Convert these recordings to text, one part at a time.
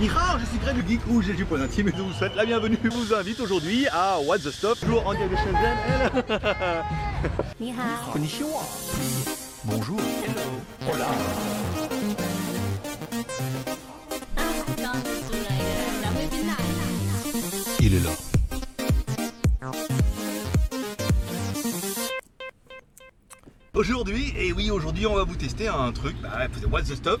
Nihao, je suis Greg Geek ou j'ai du point intime et je vous souhaite la bienvenue. Je vous invite aujourd'hui à What the Stop, toujours en direct de Shenzhen. Bonjour. Hello. Hola. Il est là. Aujourd'hui, et oui, aujourd'hui, on va vous tester un truc, bah, What's the Stop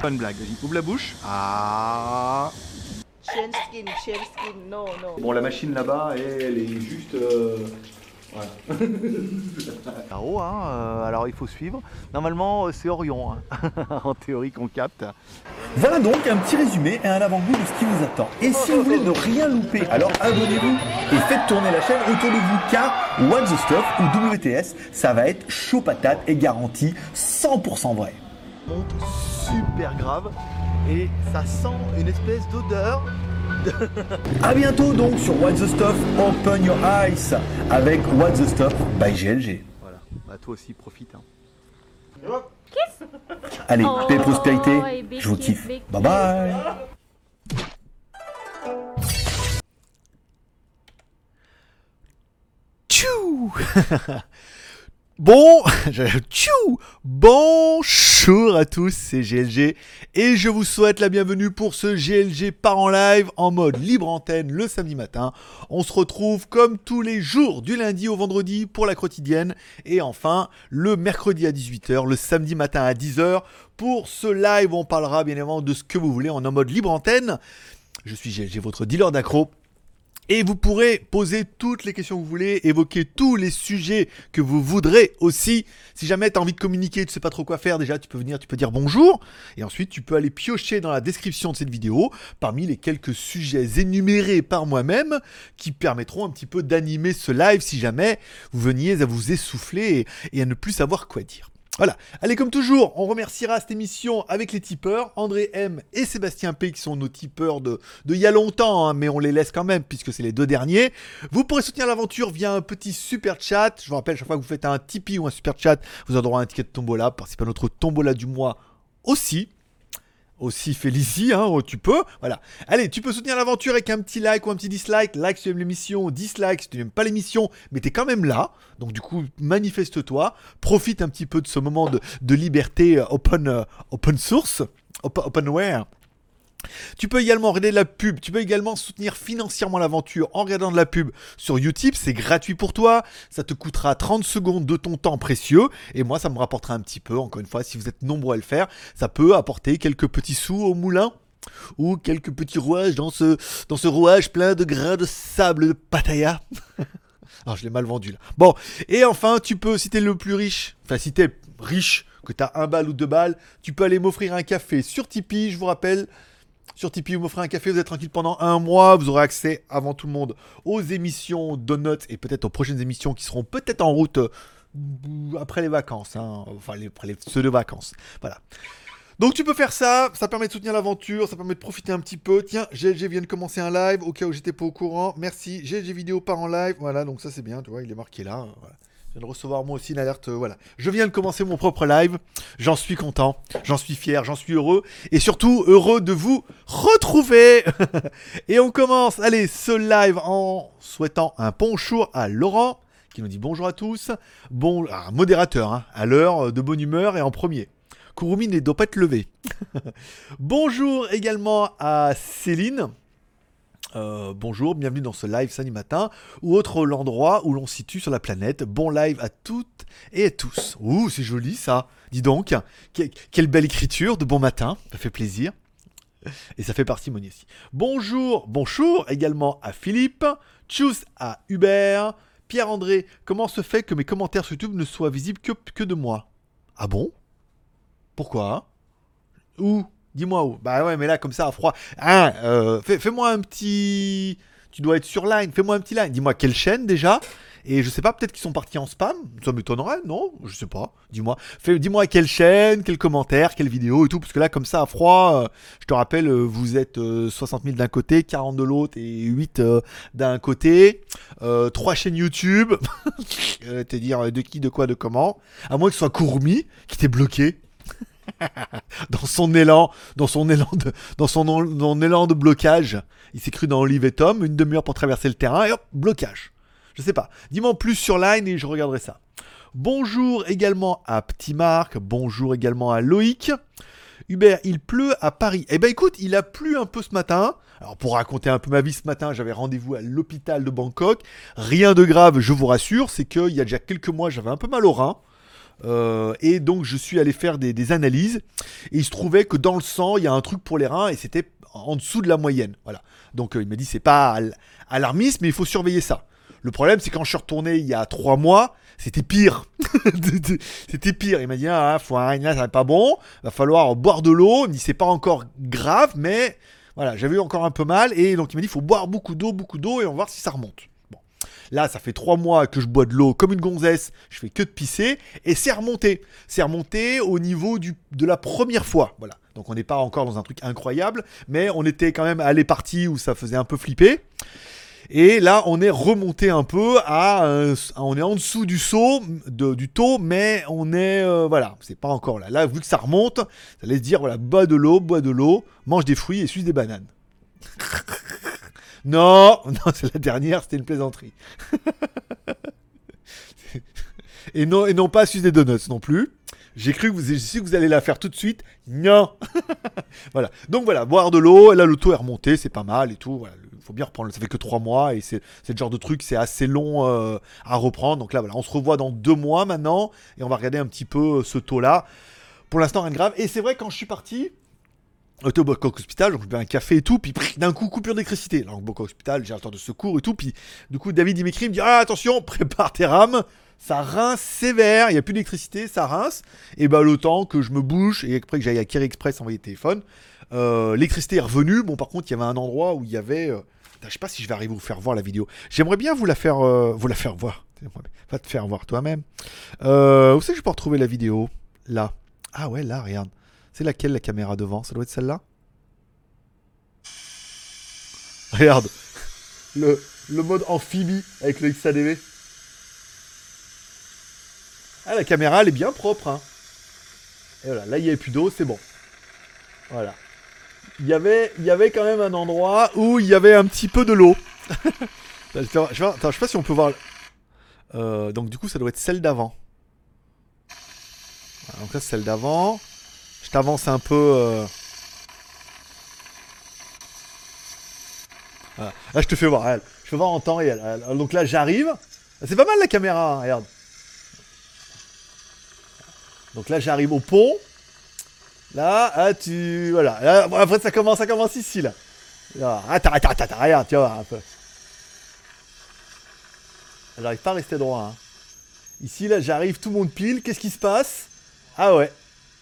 Pas une blague, vas-y, ouvre la bouche. Ah. Skin, skin, no, no. Bon la machine là-bas elle est juste... euh, Là-haut, hein, euh, alors il faut suivre. Normalement, euh, c'est Orion, hein, en théorie qu'on capte. Voilà donc un petit résumé et un avant-goût de ce qui vous attend. Et si vous voulez ne rien louper, alors abonnez-vous et faites tourner la chaîne autour de vous car What the Stuff ou WTS, ça va être chaud patate et garanti 100% vrai. Super grave et ça sent une espèce d'odeur. A bientôt donc sur What the Stuff Open Your Eyes avec What the Stuff by GLG. Voilà, bah toi aussi profite. Hein. Allez, Oh, paix et prospérité, et je vous kiffe. Bye bye Tchou Bon, tchou Bonjour à tous, c'est GLG et je vous souhaite la bienvenue pour ce GLG par en live en mode libre antenne le samedi matin. On se retrouve comme tous les jours du lundi au vendredi pour la quotidienne et enfin le mercredi à 18h, le samedi matin à 10h pour ce live on parlera bien évidemment de ce que vous voulez en mode libre antenne. Je suis GLG, votre dealer d'accro. Et vous pourrez poser toutes les questions que vous voulez, évoquer tous les sujets que vous voudrez aussi. Si jamais tu as envie de communiquer, tu sais pas trop quoi faire, déjà tu peux venir, tu peux dire bonjour. Et ensuite tu peux aller piocher dans la description de cette vidéo parmi les quelques sujets énumérés par moi-même qui permettront un petit peu d'animer ce live si jamais vous veniez à vous essouffler et, et à ne plus savoir quoi dire. Voilà. Allez, comme toujours, on remerciera cette émission avec les tipeurs, André M et Sébastien P, qui sont nos tipeurs de, de il y a longtemps, hein, mais on les laisse quand même, puisque c'est les deux derniers. Vous pourrez soutenir l'aventure via un petit super chat. Je vous rappelle, chaque fois que vous faites un Tipeee ou un super chat, vous aurez droit à un ticket de tombola, participer à notre tombola du mois aussi. Aussi Félicie, hein, oh, tu peux. Voilà. Allez, tu peux soutenir l'aventure avec un petit like ou un petit dislike. Like si tu aimes l'émission, dislike si tu n'aimes pas l'émission, mais t'es quand même là. Donc du coup, manifeste-toi. Profite un petit peu de ce moment de, de liberté euh, open, euh, open source, op- openware. Tu peux également regarder de la pub, tu peux également soutenir financièrement l'aventure en regardant de la pub sur Utip, c'est gratuit pour toi, ça te coûtera 30 secondes de ton temps précieux, et moi ça me rapportera un petit peu, encore une fois, si vous êtes nombreux à le faire, ça peut apporter quelques petits sous au moulin, ou quelques petits rouages dans ce, rouage plein de grains de sable de Pattaya. Alors je l'ai mal vendu là. Bon, et enfin, tu peux, si t'es le plus riche, enfin si t'es riche, que t'as un bal ou deux balles, tu peux aller m'offrir un café sur Tipeee, je vous rappelle. Sur Tipeee, vous m'offrez un café, vous êtes tranquille pendant un mois, vous aurez accès avant tout le monde aux émissions Donuts et peut-être aux prochaines émissions qui seront peut-être en route euh, après les vacances, hein. enfin les, après pseudo-vacances. Voilà. Donc tu peux faire ça, ça permet de soutenir l'aventure, ça permet de profiter un petit peu. Tiens, GLG vient de commencer un live, au cas où j'étais pas au courant. Merci, GLG vidéo part en live. Voilà, donc ça c'est bien, tu vois, il est marqué là. Voilà. Je viens de recevoir moi aussi une alerte, euh, voilà. Je viens de commencer mon propre live, j'en suis content, j'en suis fier, j'en suis heureux, et surtout heureux de vous retrouver. et on commence, allez, ce live en souhaitant un bonjour à Laurent, qui nous dit bonjour à tous. Bon, modérateur, hein, à l'heure, de bonne humeur et en premier. Kurumi ne doit pas être levé. bonjour également à Céline. Euh, bonjour, bienvenue dans ce live samedi matin ou autre l'endroit où l'on situe sur la planète. Bon live à toutes et à tous. Ouh, c'est joli ça. Dis donc, que- quelle belle écriture de bon matin, ça fait plaisir. Et ça fait parcimonie aussi. Bonjour, bonjour également à Philippe, tchuss à Hubert, Pierre-André. Comment se fait que mes commentaires sur YouTube ne soient visibles que, que de moi? Ah bon? Pourquoi? Où? Dis-moi où. Bah ouais, mais là, comme ça, à froid. Hein, euh, fais- fais-moi un petit. Tu dois être sur line. Fais-moi un petit line. Dis-moi quelle chaîne déjà. Et je sais pas, peut-être qu'ils sont partis en spam. Ça m'étonnerait, non Je sais pas. Dis-moi. Dis-moi quelle chaîne, quel commentaire, quelle vidéo et tout. Parce que là, comme ça, à froid, euh, je te rappelle, euh, vous êtes euh, 60 000 d'un côté, 40 de l'autre et 8 euh, d'un côté. Trois chaînes YouTube. te dire de qui, de quoi, de comment. À moins que ce soit Courmi qui t'ait bloqué. dans son élan, dans son élan de, dans son, élan de blocage, il s'est cru dans Olive et Tom, une demi-heure pour traverser le terrain et hop, blocage. Je sais pas. Dis-moi en plus sur Line et je regarderai ça. Bonjour également à Petit Marc, bonjour également à Loïc. Hubert, il pleut à Paris. Eh ben écoute, il a plu un peu ce matin. Alors pour raconter un peu ma vie ce matin, j'avais rendez-vous à l'hôpital de Bangkok. Rien de grave, je vous rassure, c'est qu'il y a déjà quelques mois, j'avais un peu mal au rein. Euh, et donc je suis allé faire des, analyses et il se trouvait que dans le sang il y a un truc pour les reins et c'était en dessous de la moyenne. Voilà. Donc euh, il m'a dit c'est pas al- alarmiste mais il faut surveiller ça. Le problème c'est quand je suis retourné il y a trois mois c'était pire. c'était pire. Il m'a dit ah faut un là ça va pas bon. Va falloir boire de l'eau. Il c'est pas encore grave mais voilà j'avais eu encore un peu mal et donc il m'a dit faut boire beaucoup d'eau beaucoup d'eau et on va voir si ça remonte. Là, ça fait trois mois que je bois de l'eau comme une gonzesse, je fais que de pisser, et c'est remonté. C'est remonté au niveau de la première fois. Voilà. Donc on n'est pas encore dans un truc incroyable, mais on était quand même à les parties où ça faisait un peu flipper. Et là, on est remonté un peu à, un- on est en dessous du saut, du taux, mais on est, euh, voilà, c'est pas encore là. Là, vu que ça remonte, ça laisse dire, voilà, bois de l'eau, bois de l'eau, mange des fruits et suce des bananes. Non, non, c'est la dernière, c'était une plaisanterie. et, non, et non pas suce des donuts non plus. J'ai cru que vous, que vous allez la faire tout de suite. Non. voilà. Donc voilà, boire de l'eau. Là, le taux est remonté, c'est pas mal et tout. Voilà. Il faut bien reprendre. Ça fait que trois mois et c'est le genre de truc, c'est assez long euh, à reprendre. Donc là, voilà, on se revoit dans deux mois maintenant et on va regarder un petit peu euh, ce taux-là. Pour l'instant, rien de grave. Et c'est vrai, quand je suis parti, J'étais au Hospital, donc je buvais un café et tout, puis d'un coup, coupure d'électricité. Là, au Hospital, j'ai un temps de secours et tout, puis du coup, David, il m'écrit, me dit Ah, attention, prépare tes rames, ça rince sévère, il n'y a plus d'électricité, ça rince. Et bah, le temps que je me bouge, et après que j'aille à Kerry Express envoyer le téléphone, euh, l'électricité est revenue. Bon, par contre, il y avait un endroit où il y avait. euh, je sais pas si je vais arriver à vous faire voir la vidéo. J'aimerais bien vous la faire, euh, vous la faire voir. Va te faire voir toi-même. Où c'est que je peux retrouver la vidéo? Là. Ah ouais, là, regarde. C'est laquelle la caméra devant? Ça doit être celle-là? Regarde. Le, le mode amphibie avec le XADV. Ah, la caméra, elle est bien propre. Hein. Et voilà, là, il n'y avait plus d'eau, c'est bon. Voilà. Il y, avait, il y avait quand même un endroit où il y avait un petit peu de l'eau. je, attends, je sais pas si on peut voir. Euh, donc, du coup, ça doit être celle d'avant. Donc là, c'est celle d'avant. Je t'avance un peu. euh. Là, je te fais voir. regarde. Je fais voir en temps réel. Donc là, j'arrive. C'est pas mal la caméra, regarde. Donc là, j'arrive au pont. Là, ah, tu. Voilà. Là, bon, après, ça commence, ça commence ici, là. Là, Attends, attends, attends, attends, regarde, tu vas un peu. J'arrive pas à rester droit. hein. Ici, là, j'arrive, tout le monde pile. Qu'est-ce qui se passe? Ah ouais.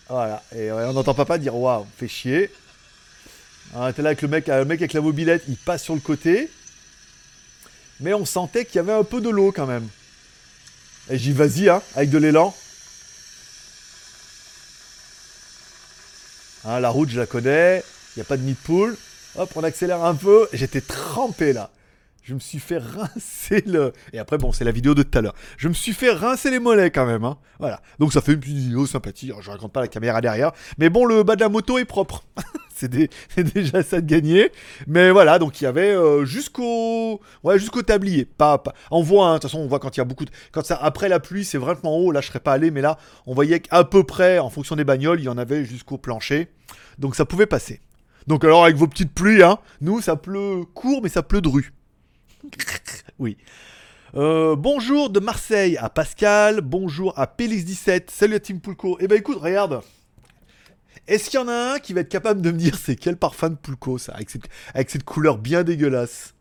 Voilà. Et ouais, on n'entend papa dire waouh, fait chier. Ah, T'es là avec le mec, le mec avec la mobilette, il passe sur le côté. Mais on sentait qu'il y avait un peu de l'eau quand même. Et dit vas-y, hein, avec de l'élan. Hein, la route, je la connais. Il n'y a pas de poule. Hop, on accélère un peu. J'étais trempé là. Je me suis fait rincer le. Et après, bon, c'est la vidéo de tout à l'heure. Je me suis fait rincer les mollets quand même. Hein. Voilà. Donc ça fait une petite vidéo sympathique. Alors, je raconte pas la caméra derrière. Mais bon, le bas de la moto est propre. c'est déjà ça de gagner. Mais voilà, donc il y avait euh, jusqu'au ouais, jusqu'au tablier. Pas, On voit, de toute façon, on voit quand il y a beaucoup de. Quand ça, après la pluie, c'est vraiment haut. Là, je serais pas allé. Mais là, on voyait qu'à peu près, en fonction des bagnoles, il y en avait jusqu'au plancher. Donc ça pouvait passer. Donc alors, avec vos petites pluies, hein, nous, ça pleut court, mais ça pleut de rue. oui. Euh, bonjour de Marseille à Pascal. Bonjour à Pélix17. Salut à Team Pulco. Eh ben écoute, regarde. Est-ce qu'il y en a un qui va être capable de me dire c'est quel parfum de Pulco ça avec cette, couleur bien dégueulasse?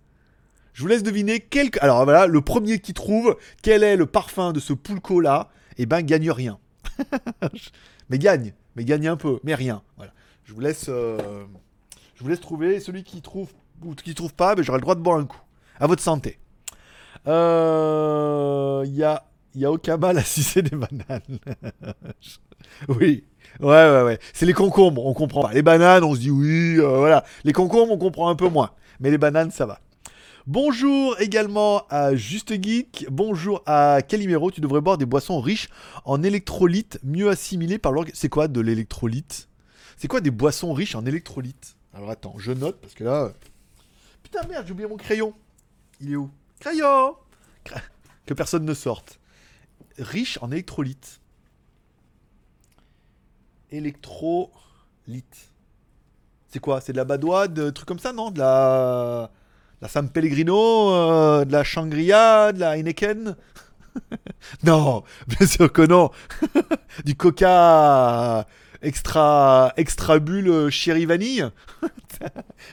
Je vous laisse deviner quel. Alors voilà, le premier qui trouve quel est le parfum de ce Pulco là, eh ben gagne rien. mais gagne, mais gagne un peu, mais rien. Je vous laisse, euh, je vous laisse trouver. Celui qui trouve ou qui trouve pas, ben, j'aurai le droit de boire un coup. À votre santé. Euh, Il y a, il y a aucun mal à sucer des bananes. oui. Ouais, ouais, ouais. C'est les concombres, on comprend pas. Les bananes, on se dit oui, euh, voilà. Les concombres, on comprend un peu moins. Mais les bananes, ça va. Bonjour également à Juste Geek. Bonjour à Calimero. Tu devrais boire des boissons riches en électrolytes, mieux assimilées par l'organisme. C'est quoi de l'électrolyte? C'est quoi des boissons riches en électrolytes? Alors attends, je note parce que là. euh, Putain, merde, j'ai oublié mon crayon. Il est où? Crayon Cra- Que personne ne sorte. Riche en électrolytes. Électrolytes. C'est quoi? C'est de la badoie, de trucs comme ça, non? De la. La San Pellegrino, euh, de la Shangria, de la Heineken? Non, bien sûr que non. du coca extra, extra bulle euh, chéri vanille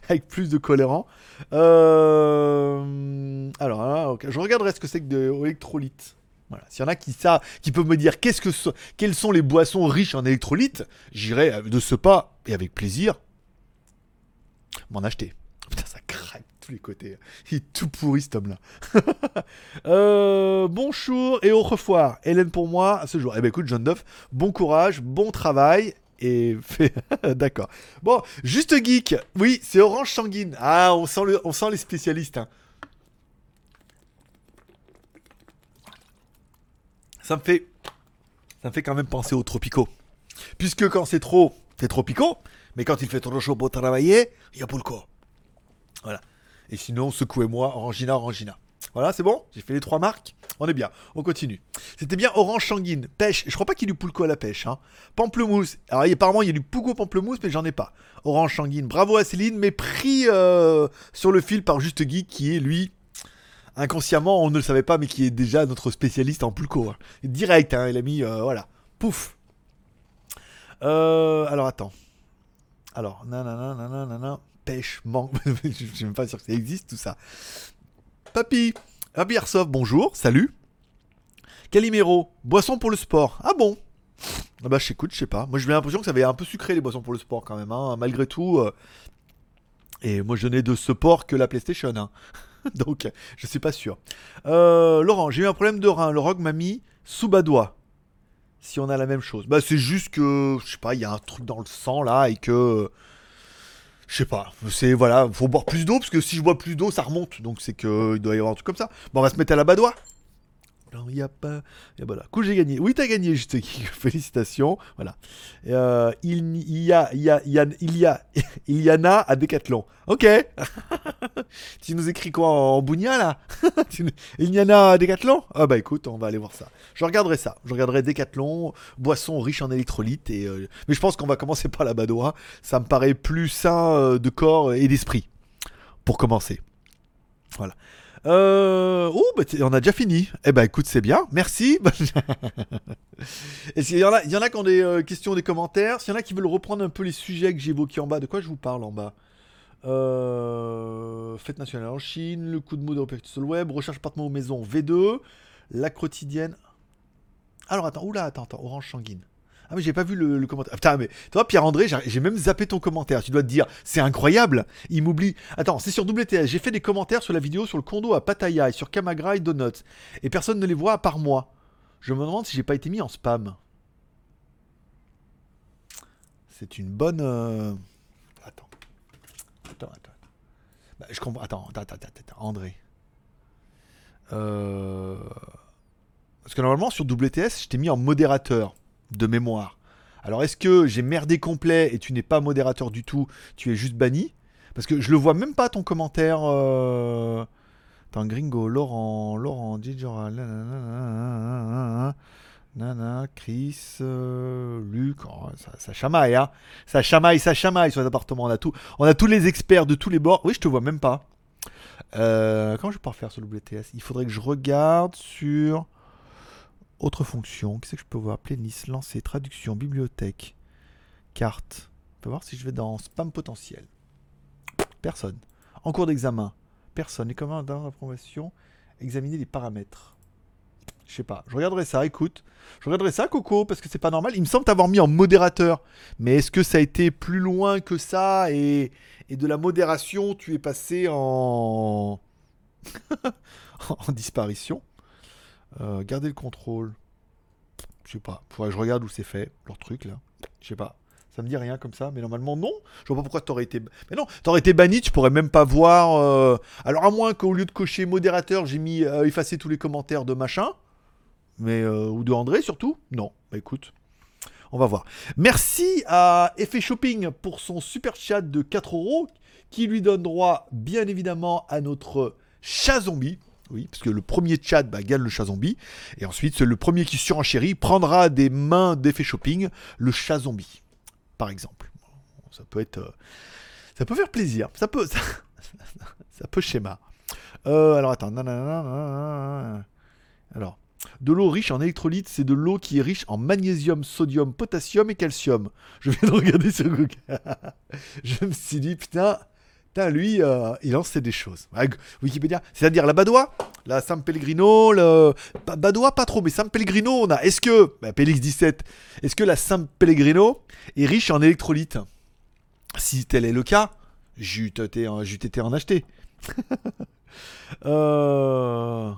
avec plus de colorant. Euh, alors, ok, je regarderai ce que c'est que de l'électrolyte. Voilà. S'il y en a qui, ça, qui peuvent me dire qu'est-ce que ce- quelles sont les boissons riches en électrolytes, j'irai euh, de ce pas et avec plaisir m'en acheter. Putain, ça craque de tous les côtés. Il est tout pourri cet homme-là. Euh, bonjour et au revoir. Hélène pour moi ce jour. Eh ben écoute, John Duff, bon courage, bon travail. Et. D'accord. Bon, juste geek. Oui, c'est orange sanguine. Ah, on sent, le... on sent les spécialistes. hein. Ça me fait. Ça me fait quand même penser aux tropicaux. Puisque quand c'est trop, c'est tropico. Mais quand il fait trop chaud pour travailler, il y a. Voilà. Et sinon, secouez-moi, Orangina, Orangina. Voilà, c'est bon? J'ai fait les trois marques On est bien, on continue. C'était bien orange sanguine, pêche. Je crois pas qu'il y ait du pulco à la pêche. Hein. Pamplemousse. Alors, apparemment, il y a du pougo pamplemousse, mais j'en ai pas. Orange sanguine. Bravo à Céline, mais pris euh, sur le fil par Juste Geek, qui est lui, inconsciemment, on ne le savait pas, mais qui est déjà notre spécialiste en pulco. hein. Direct, hein, il a mis, euh, voilà, pouf. Euh, alors, attends. Alors, nanana, nanana, pêche, mangue. Je suis même pas sûr que ça existe tout ça. Papy, Papy bonjour, salut. Calimero, boisson pour le sport. Ah bon? Ah Bah, j'écoute, je sais pas. Moi, j'ai l'impression que ça avait un peu sucré les boissons pour le sport quand même, hein, malgré tout. euh. Et moi, je n'ai de sport que la PlayStation. hein. Donc, je suis pas sûr. Euh, Laurent, j'ai eu un problème de rein. Le rogue m'a mis sous badois. Si on a la même chose. Bah, c'est juste que, je sais pas, il y a un truc dans le sang là et que. Je sais pas. C'est voilà, faut boire plus d'eau parce que si je bois plus d'eau, ça remonte. Donc c'est que il doit y avoir un truc comme ça. Bon, on va se mettre à la badoie. Non, il y a pas. Et voilà. Coup, j'ai gagné. Oui, t'as gagné, juste. Félicitations. Voilà. Euh, il, y a, il y a, il y a, il y en a à Decathlon. Ok. tu nous écris quoi en bougnat là? Il y en a à Decathlon? Ah bah écoute, on va aller voir ça. Je regarderai ça. Je regarderai Decathlon, boisson riche en électrolytes. Et, euh, Mais je pense qu'on va commencer par la badoie. Ça me paraît plus sain euh, de corps et d'esprit. Pour commencer. Voilà. Euh... Oh, bah, on a déjà fini. Eh ben, écoute, c'est bien. Merci. Est-ce y il y en a qui ont des euh, questions, des commentaires S'il y en a qui veulent reprendre un peu les sujets que j'ai évoqués en bas, de quoi je vous parle en bas? Euh, Fête nationale en Chine, le coup de mou de sur le web, recherche appartement aux maisons V2, la quotidienne. Alors attends, oula, attends, attends, orange sanguine. Ah mais j'ai pas vu le, commentaire. Putain mais toi Pierre-André, j'ai même zappé ton commentaire. Tu dois te dire, c'est incroyable. Il m'oublie. Attends, c'est sur WTS. J'ai fait des commentaires sur la vidéo sur le condo à Pattaya et sur Kamagra et Donuts. Et personne ne les voit à part moi. Je me demande si j'ai pas été mis en spam. C'est une bonne. euh, Attends. Attends, attends. Bah, je comprends. Attends, attends, attends, attends, attends. André. Euh... Parce que normalement sur WTS, je t'ai mis en modérateur de mémoire. Alors est-ce que j'ai merdé complet et tu n'es pas modérateur du tout, tu es juste banni Parce que je le vois même pas ton commentaire. Euh... Attends, Gringo, Laurent, Laurent, Didjora, Nana, Chris, euh, Luc, oh, ça, chamaille, hein Ça chamaille, ça chamaille sur les appartements. On a, tout, on a tous les experts de tous les bords. Oui, je te vois même pas. Euh, comment je vais pouvoir faire sur WTS Il faudrait que je regarde sur autre fonction. Qu'est-ce que je peux voir Playlist, lancer, traduction, bibliothèque, carte. On peut voir si je vais dans spam potentiel. Personne. En cours d'examen. Personne. Les commandes d'approbation. Examiner les paramètres? Je sais pas. Je regarderai ça, écoute. Je regarderai ça, Coco, parce que c'est pas normal. Il me semble t'avoir mis en modérateur. Mais est-ce que ça a été plus loin que ça et, et de la modération, tu es passé en. en disparition? Euh, Garder le contrôle. Je sais pas. Faudrait que je regarde où c'est fait, leur truc là. Je sais pas. Ça me dit rien comme ça, mais normalement non. Je vois pas pourquoi t'aurais été. Mais non, t'aurais été banni, tu pourrais même pas voir. euh, Alors à moins qu'au lieu de cocher modérateur, j'ai mis euh, effacer tous les commentaires de machin. Mais euh, ou de André surtout. Non. Bah écoute. On va voir. Merci à Effet Shopping pour son super chat de 4 euros qui lui donne droit bien évidemment à notre chat zombie. Oui, parce que le premier chat bah, gagne le chat zombie. Et ensuite, le premier qui surenchérit prendra des mains d'effet shopping le chat zombie, par exemple. Ça peut être. euh, ça peut faire plaisir. Ça peut. Ça, peut schéma. Euh, alors attends. nanana. Alors. De l'eau riche en électrolytes, c'est de l'eau qui est riche en magnésium, sodium, potassium et calcium. Je viens de regarder sur Google. Je me suis dit, putain, putain lui, euh, il sait des choses. Wikipédia, c'est-à-dire la Badois, la San Pellegrino, le... Ba- Badois pas trop, mais San Pellegrino, on a. Est-ce que, bah, Pélix 17, est-ce que la San Pellegrino est riche en électrolytes? Si tel est le cas, j'eût été, en- en acheter. Euh,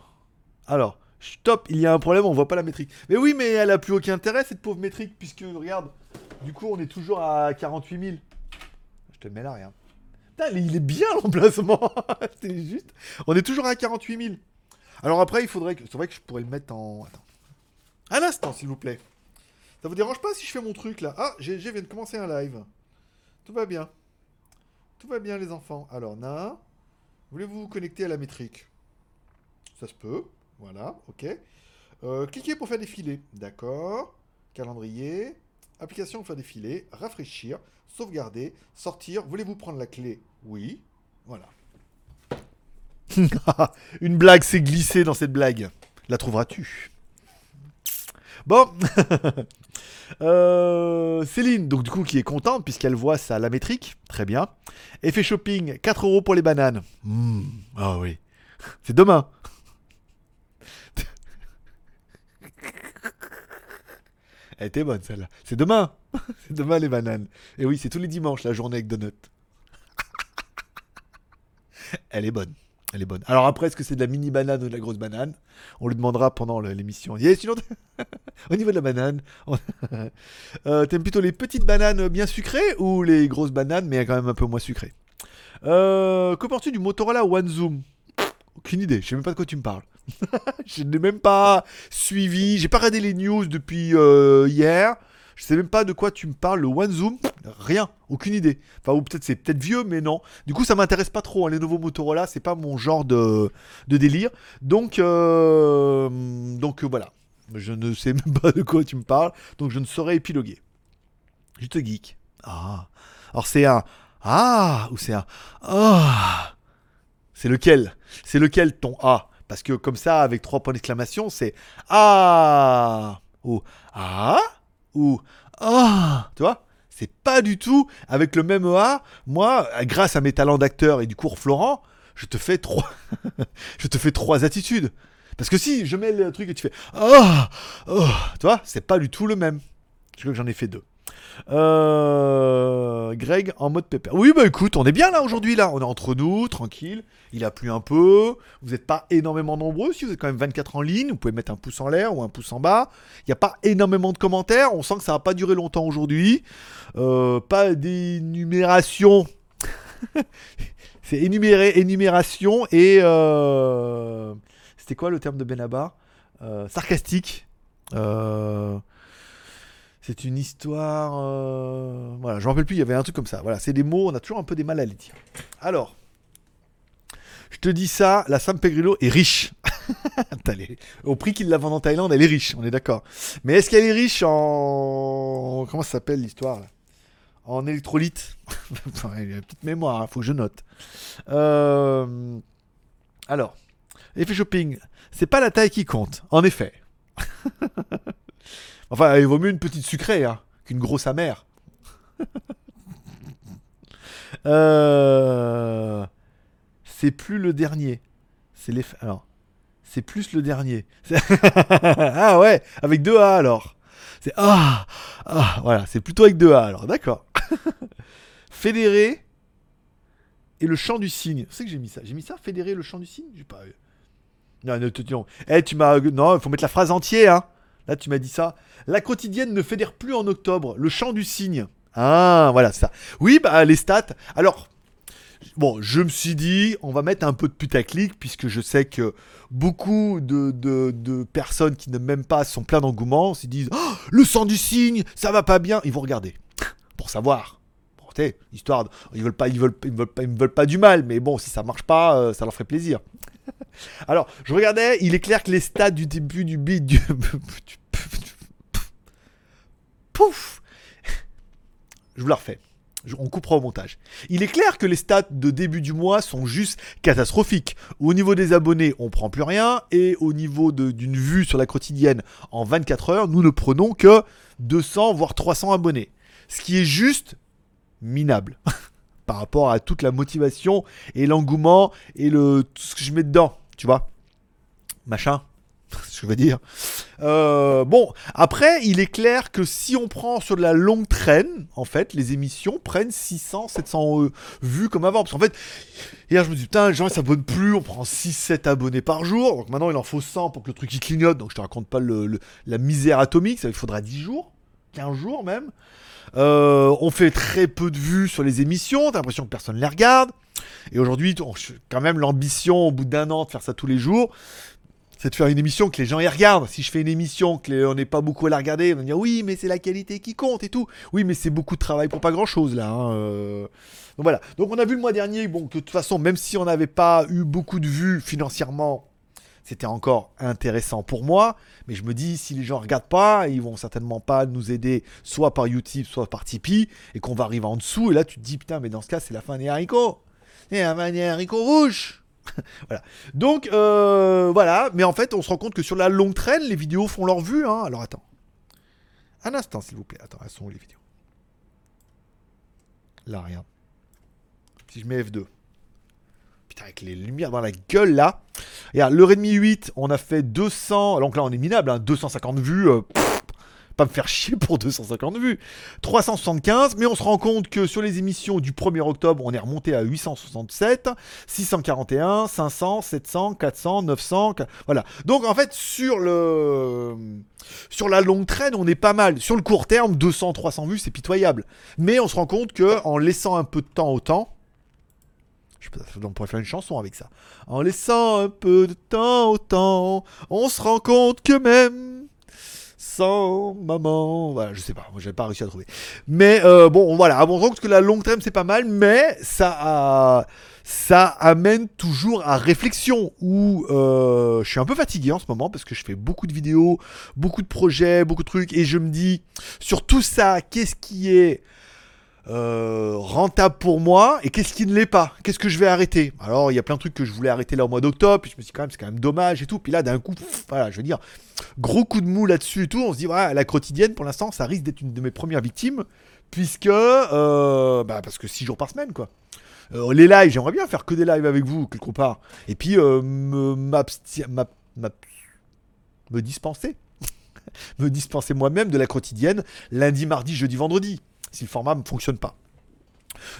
Alors, stop, il y a un problème, on voit pas la métrique. Mais oui, mais elle a plus aucun intérêt cette pauvre métrique, puisque regarde, du coup on est toujours à 48 000. Je te mets là, regarde. Il est bien l'emplacement. C'est juste. On est toujours à 48 000. Alors après, il faudrait que. C'est vrai que je pourrais le mettre en. Attends. Un instant, s'il vous plaît. Ça vous dérange pas si je fais mon truc là? Ah, GG vient de commencer un live. Tout va bien. Tout va bien, les enfants. Alors, Na, voulez-vous vous connecter à la métrique? Ça se peut. Voilà, ok. Euh, cliquez pour faire défiler. D'accord. Calendrier. Application faire défiler. Rafraîchir. Sauvegarder. Sortir. Voulez-vous prendre la clé? Oui. Voilà. Une blague s'est glissée dans cette blague. La trouveras-tu? Bon. Euh, Céline, donc du coup, qui est contente puisqu'elle voit ça la métrique. Très bien. Effet shopping, 4 euros pour les bananes. Hmm, Ah oui. C'est demain. Elle était bonne celle-là. C'est demain. c'est demain les bananes. Et oui, c'est tous les dimanches la journée avec Donut. Elle est bonne. Elle est bonne. Alors après, est-ce que c'est de la mini banane ou de la grosse banane? On lui demandera pendant l'émission. Yeah, sinon, au niveau de la banane, Euh, t'aimes plutôt les petites bananes bien sucrées ou les grosses bananes mais quand même un peu moins sucrées? Euh, Que penses-tu du Motorola One Zoom? Aucune idée. Je sais même pas de quoi tu me parles. je n'ai même pas suivi. J'ai pas regardé les news depuis euh, hier. Je sais même pas de quoi tu me parles. Le One Zoom, rien, aucune idée. Enfin, ou peut-être c'est peut-être vieux, mais non. Du coup, ça m'intéresse pas trop. hein, Les nouveaux Motorola, c'est pas mon genre de, délire. Donc, euh, donc euh, voilà. Je ne sais même pas de quoi tu me parles, donc je ne saurais épiloguer. Je te geek. Ah. Alors c'est un ah ou c'est un ah. C'est lequel? C'est lequel ton A? Parce que comme ça, avec trois points d'exclamation, c'est ah ou ah ou ah. Tu vois? C'est pas du tout avec le même A. Moi, grâce à mes talents d'acteur et du cours Florent, je te fais trois, je te fais trois attitudes. Parce que si je mets le truc et tu fais ah, oh, tu vois, c'est pas du tout le même. Je crois que j'en ai fait deux. Euh, Greg en mode pépère. Oui, bah écoute, on est bien là aujourd'hui là. On est entre nous, tranquille. Il a plu un peu. Vous n'êtes pas énormément nombreux. Si vous êtes quand même 24 en ligne, vous pouvez mettre un pouce en l'air ou un pouce en bas. Il n'y a pas énormément de commentaires. On sent que ça va pas durer longtemps aujourd'hui. Euh, pas d'énumération. C'est énuméré, énumération et euh, c'était quoi le terme de Benabar Euh, Sarcastique. Euh, c'est une histoire. euh, Voilà, je me rappelle plus, il y avait un truc comme ça. Voilà, c'est des mots, on a toujours un peu des mal à les dire. Alors, je te dis ça, la San Pellegrino est riche. Au prix qu'il la vend en Thaïlande, elle est riche, on est d'accord. Mais est-ce qu'elle est riche en. Comment ça s'appelle l'histoire En électrolyte Il y a une petite mémoire, il faut que je note. Euh, Alors, effet shopping, c'est pas la taille qui compte, en effet. enfin, il vaut mieux une petite sucrée hein, qu'une grosse amère. Euh, C'est plus le dernier. C'est c'est plus le dernier. ah ouais, avec deux A alors. C'est ah, ah, voilà, c'est plutôt avec deux A alors, d'accord. Fédéré et le chant du cygne. C'est que j'ai mis ça? J'ai mis ça, fédéré et le chant du cygne? J'ai pas. Non, non, non. Eh, tu m'as. Non, il faut mettre la phrase entière, hein. Là, tu m'as dit ça. La quotidienne ne fédère plus en octobre. Le chant du cygne. Ah, voilà ça. Oui, bah, les stats. Alors, bon, je me suis dit, on va mettre un peu de putaclic, puisque je sais que beaucoup de, de- personnes qui ne m'aiment pas sont plein d'engouement, se disent Oh, le sang du cygne, ça va pas bien. Ils vont regarder pour savoir. Bon, histoire, de- ils veulent pas, ils veulent, ils veulent pas, ils veulent pas du mal, mais bon, si ça marche pas, euh, ça leur ferait plaisir. Alors, je regardais, il est clair que les stats du début du beat du pouf, je vous la refais. On coupera au montage. Il est clair que les stats de début du mois sont juste catastrophiques. Au niveau des abonnés, on prend plus rien. Et au niveau d'une vue sur la quotidienne en 24 heures, nous ne prenons que 200 voire 300 abonnés. Ce qui est juste minable par rapport à toute la motivation et l'engouement et le tout ce que je mets dedans, tu vois. Machin. ce que je veux dire. Euh, bon, après, il est clair que si on prend sur de la longue traîne, en fait, les émissions prennent 600, 700 euh, vues comme avant. Parce qu'en fait, hier, je me dis, putain, les gens, ils s'abonnent plus, on prend 6, 7 abonnés par jour. Donc maintenant, il en faut 100 pour que le truc, il clignote. Donc je te raconte pas le- la misère atomique, ça il faudra 10 jours, 15 jours même. Euh, on fait très peu de vues sur les émissions, t'as l'impression que personne les regarde. Et aujourd'hui, quand même, l'ambition au bout d'un an de faire ça tous les jours, c'est de faire une émission que les gens y regardent. Si je fais une émission que les- n'est pas beaucoup à la regarder, ils vont dire oui, mais c'est la qualité qui compte et tout. Oui, mais c'est beaucoup de travail pour pas grand chose là. hein, euh. Donc voilà. Donc on a vu le mois dernier, bon, de toute façon, même si on n'avait pas eu beaucoup de vues financièrement, c'était encore intéressant pour moi. Mais je me dis, si les gens regardent pas, ils vont certainement pas nous aider, soit par YouTube, soit par Tipeee, et qu'on va arriver en dessous. Et là, tu te dis, putain, mais dans ce cas, c'est la fin des haricots. C'est la fin des haricots rouges. voilà. Donc, euh, voilà. Mais en fait, on se rend compte que sur la longue traîne, les vidéos font leur vue. Hein. Alors, attends. Un instant, s'il vous plaît. Attends, elles sont où les vidéos? Là, rien. Si je mets F2. Putain, avec les lumières dans la gueule, là. Regarde, le Redmi 8, on a fait 200. Donc là, on est minable, hein, 250 vues. euh, pas me faire chier pour 250 vues. 375, mais on se rend compte que sur les émissions du 1er octobre, on est remonté à 867, 641, 500, 700, 400, 900. qu- Voilà. Donc en fait, sur le sur la longue traîne, on est pas mal. Sur le court terme, 200, 300 vues, c'est pitoyable. Mais on se rend compte que en laissant un peu de temps au temps, je on pourrait faire une chanson avec ça. En laissant un peu de temps au temps, on se rend compte que même sans maman, voilà, je sais pas, moi j'avais pas réussi à trouver. Mais euh, bon, voilà, on se rend compte que la longue trêve c'est pas mal, mais ça ça amène toujours à réflexion où euh, je suis un peu fatigué en ce moment parce que je fais beaucoup de vidéos, beaucoup de projets, beaucoup de trucs et je me dis sur tout ça, qu'est-ce qui est euh, rentable pour moi et qu'est-ce qui ne l'est pas? Qu'est-ce que je vais arrêter? Alors il y a plein de trucs que je voulais arrêter là au mois d'octobre, puis je me suis dit quand même c'est quand même dommage et tout. Puis là d'un coup, voilà, je veux dire, gros coup de mou là-dessus et tout. On se dit voilà, la quotidienne pour l'instant ça risque d'être une de mes premières victimes puisque euh, bah, parce que 6 jours par semaine quoi. Euh, les lives, j'aimerais bien faire que des lives avec vous quelque part et puis me me dispenser me dispenser moi-même de la quotidienne lundi, mardi, jeudi, vendredi si le format ne fonctionne pas.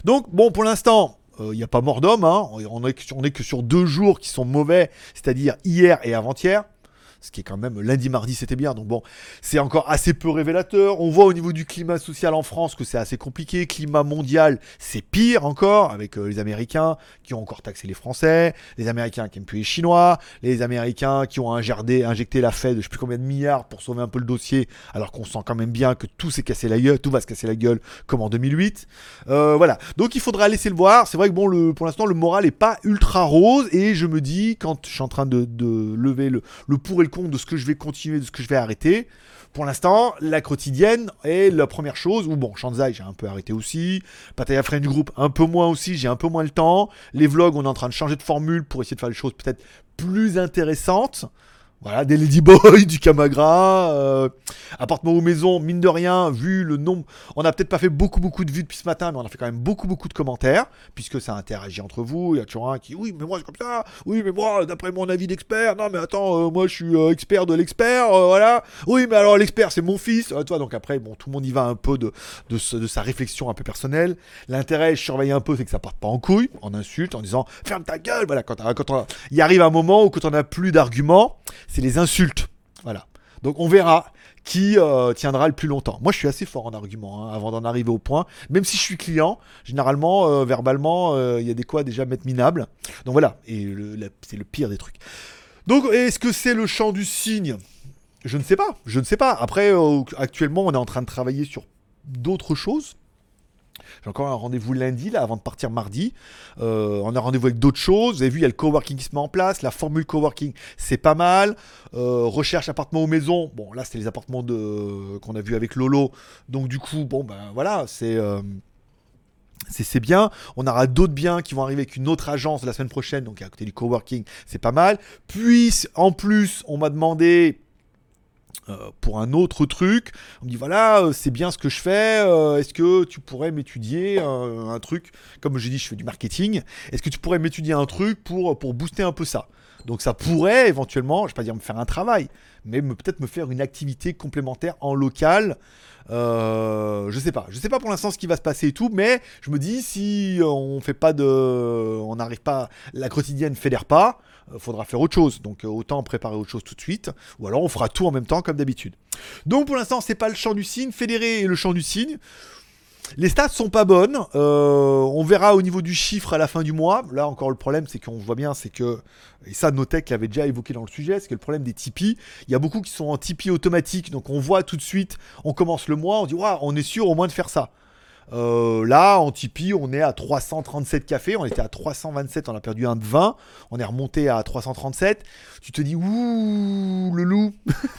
Donc, bon, pour l'instant, il n'y a pas mort d'homme. hein. On est que sur- on est que sur deux jours qui sont mauvais, c'est-à-dire hier et avant-hier. Ce qui est quand même lundi, mardi, c'était bien. Donc bon, c'est encore assez peu révélateur. On voit au niveau du climat social en France que c'est assez compliqué. Climat mondial, c'est pire encore avec euh, les Américains qui ont encore taxé les Français, les Américains qui aiment plus les Chinois, les Américains qui ont injecté, injecté la Fed, je sais plus combien de milliards pour sauver un peu le dossier, alors qu'on sent quand même bien que tout s'est cassé la gueule, tout va se casser la gueule comme en 2008. Euh, voilà. Donc il faudra laisser le voir. C'est vrai que bon, le, pour l'instant, le moral est pas ultra rose et je me dis quand je suis en train de, de lever le, le pour et le de ce que je vais continuer, de ce que je vais arrêter. Pour l'instant, la quotidienne est la première chose. Ou bon, Shanzai, j'ai un peu arrêté aussi. Pataya Friend Group, un peu moins aussi. J'ai un peu moins le temps. Les vlogs, on est en train de changer de formule pour essayer de faire les choses peut-être plus intéressantes. Voilà, des Ladyboy, du Camagra, euh, appartement ou maison, mine de rien, vu le nombre, on n'a peut-être pas fait beaucoup beaucoup de vues depuis ce matin, mais on a fait quand même beaucoup beaucoup de commentaires, puisque ça interagit entre vous, il y a toujours un qui, oui mais moi c'est comme ça, oui mais moi d'après mon avis d'expert, non mais attends, euh, moi je suis euh, expert de l'expert, voilà, oui mais alors l'expert c'est mon fils, toi donc après, bon tout le monde y va un peu de, de, sa réflexion un peu personnelle, l'intérêt, je surveille un peu, c'est que ça parte pas en couille, en insulte, en disant ferme ta gueule, voilà, quand, quand il arrive un moment où quand on n'a plus d'arguments, c'est les insultes. Voilà. Donc on verra qui euh, tiendra le plus longtemps. Moi je suis assez fort en argument hein, avant d'en arriver au point. Même si je suis client, généralement, euh, verbalement, euh, il y a des quoi déjà mettre minable. Donc voilà, et c'est le pire des trucs. Donc est-ce que c'est le chant du cygne? Je ne sais pas, je ne sais pas. Après, actuellement on est en train de travailler sur d'autres choses. J'ai encore un rendez-vous lundi, là, avant de partir mardi. Euh, on a rendez-vous avec d'autres choses. Vous avez vu, il y a le coworking qui se met en place. La formule coworking, c'est pas mal. Euh, recherche appartement ou maison. Bon, là, c'était les appartements qu'on a vu avec Lolo. Donc, du coup, bon, ben voilà, c'est. euh, C'est c'est bien. On aura d'autres biens qui vont arriver avec une autre agence la semaine prochaine, donc à côté du coworking, c'est pas mal. Puis, en plus, on m'a demandé euh, pour un autre truc. On me dit voilà, euh, c'est bien ce que je fais. euh, Est-ce que tu pourrais m'étudier un truc Comme j'ai dit, je fais du marketing. Est-ce que tu pourrais m'étudier un truc pour, pour booster un peu ça? Donc ça pourrait éventuellement, je vais pas dire me faire un travail, mais peut-être me faire une activité complémentaire en local. Je sais pas, je sais pas pour l'instant ce qui va se passer et tout, mais je me dis si on fait pas de, on n'arrive pas, la quotidienne fédère pas, faudra faire autre chose. Donc euh, autant préparer autre chose tout de suite, ou alors on fera tout en même temps comme d'habitude. Donc pour l'instant c'est pas le chant du cygne, fédéré et le chant du cygne. Les stats sont pas bonnes. euh, on verra au niveau du chiffre à la fin du mois. Là encore le problème c'est qu'on voit bien c'est que et ça Notech l'avait déjà évoqué dans le sujet, c'est que le problème des Tipeee, il y a beaucoup qui sont en Tipeee automatique, donc on voit tout de suite, on commence le mois, on dit on est sûr au moins de faire ça. Euh, là, en Tipeee, on est à 337 cafés. On était à 327, on a perdu un de 20. On est remonté à 337. Tu te dis, ouh, le loup.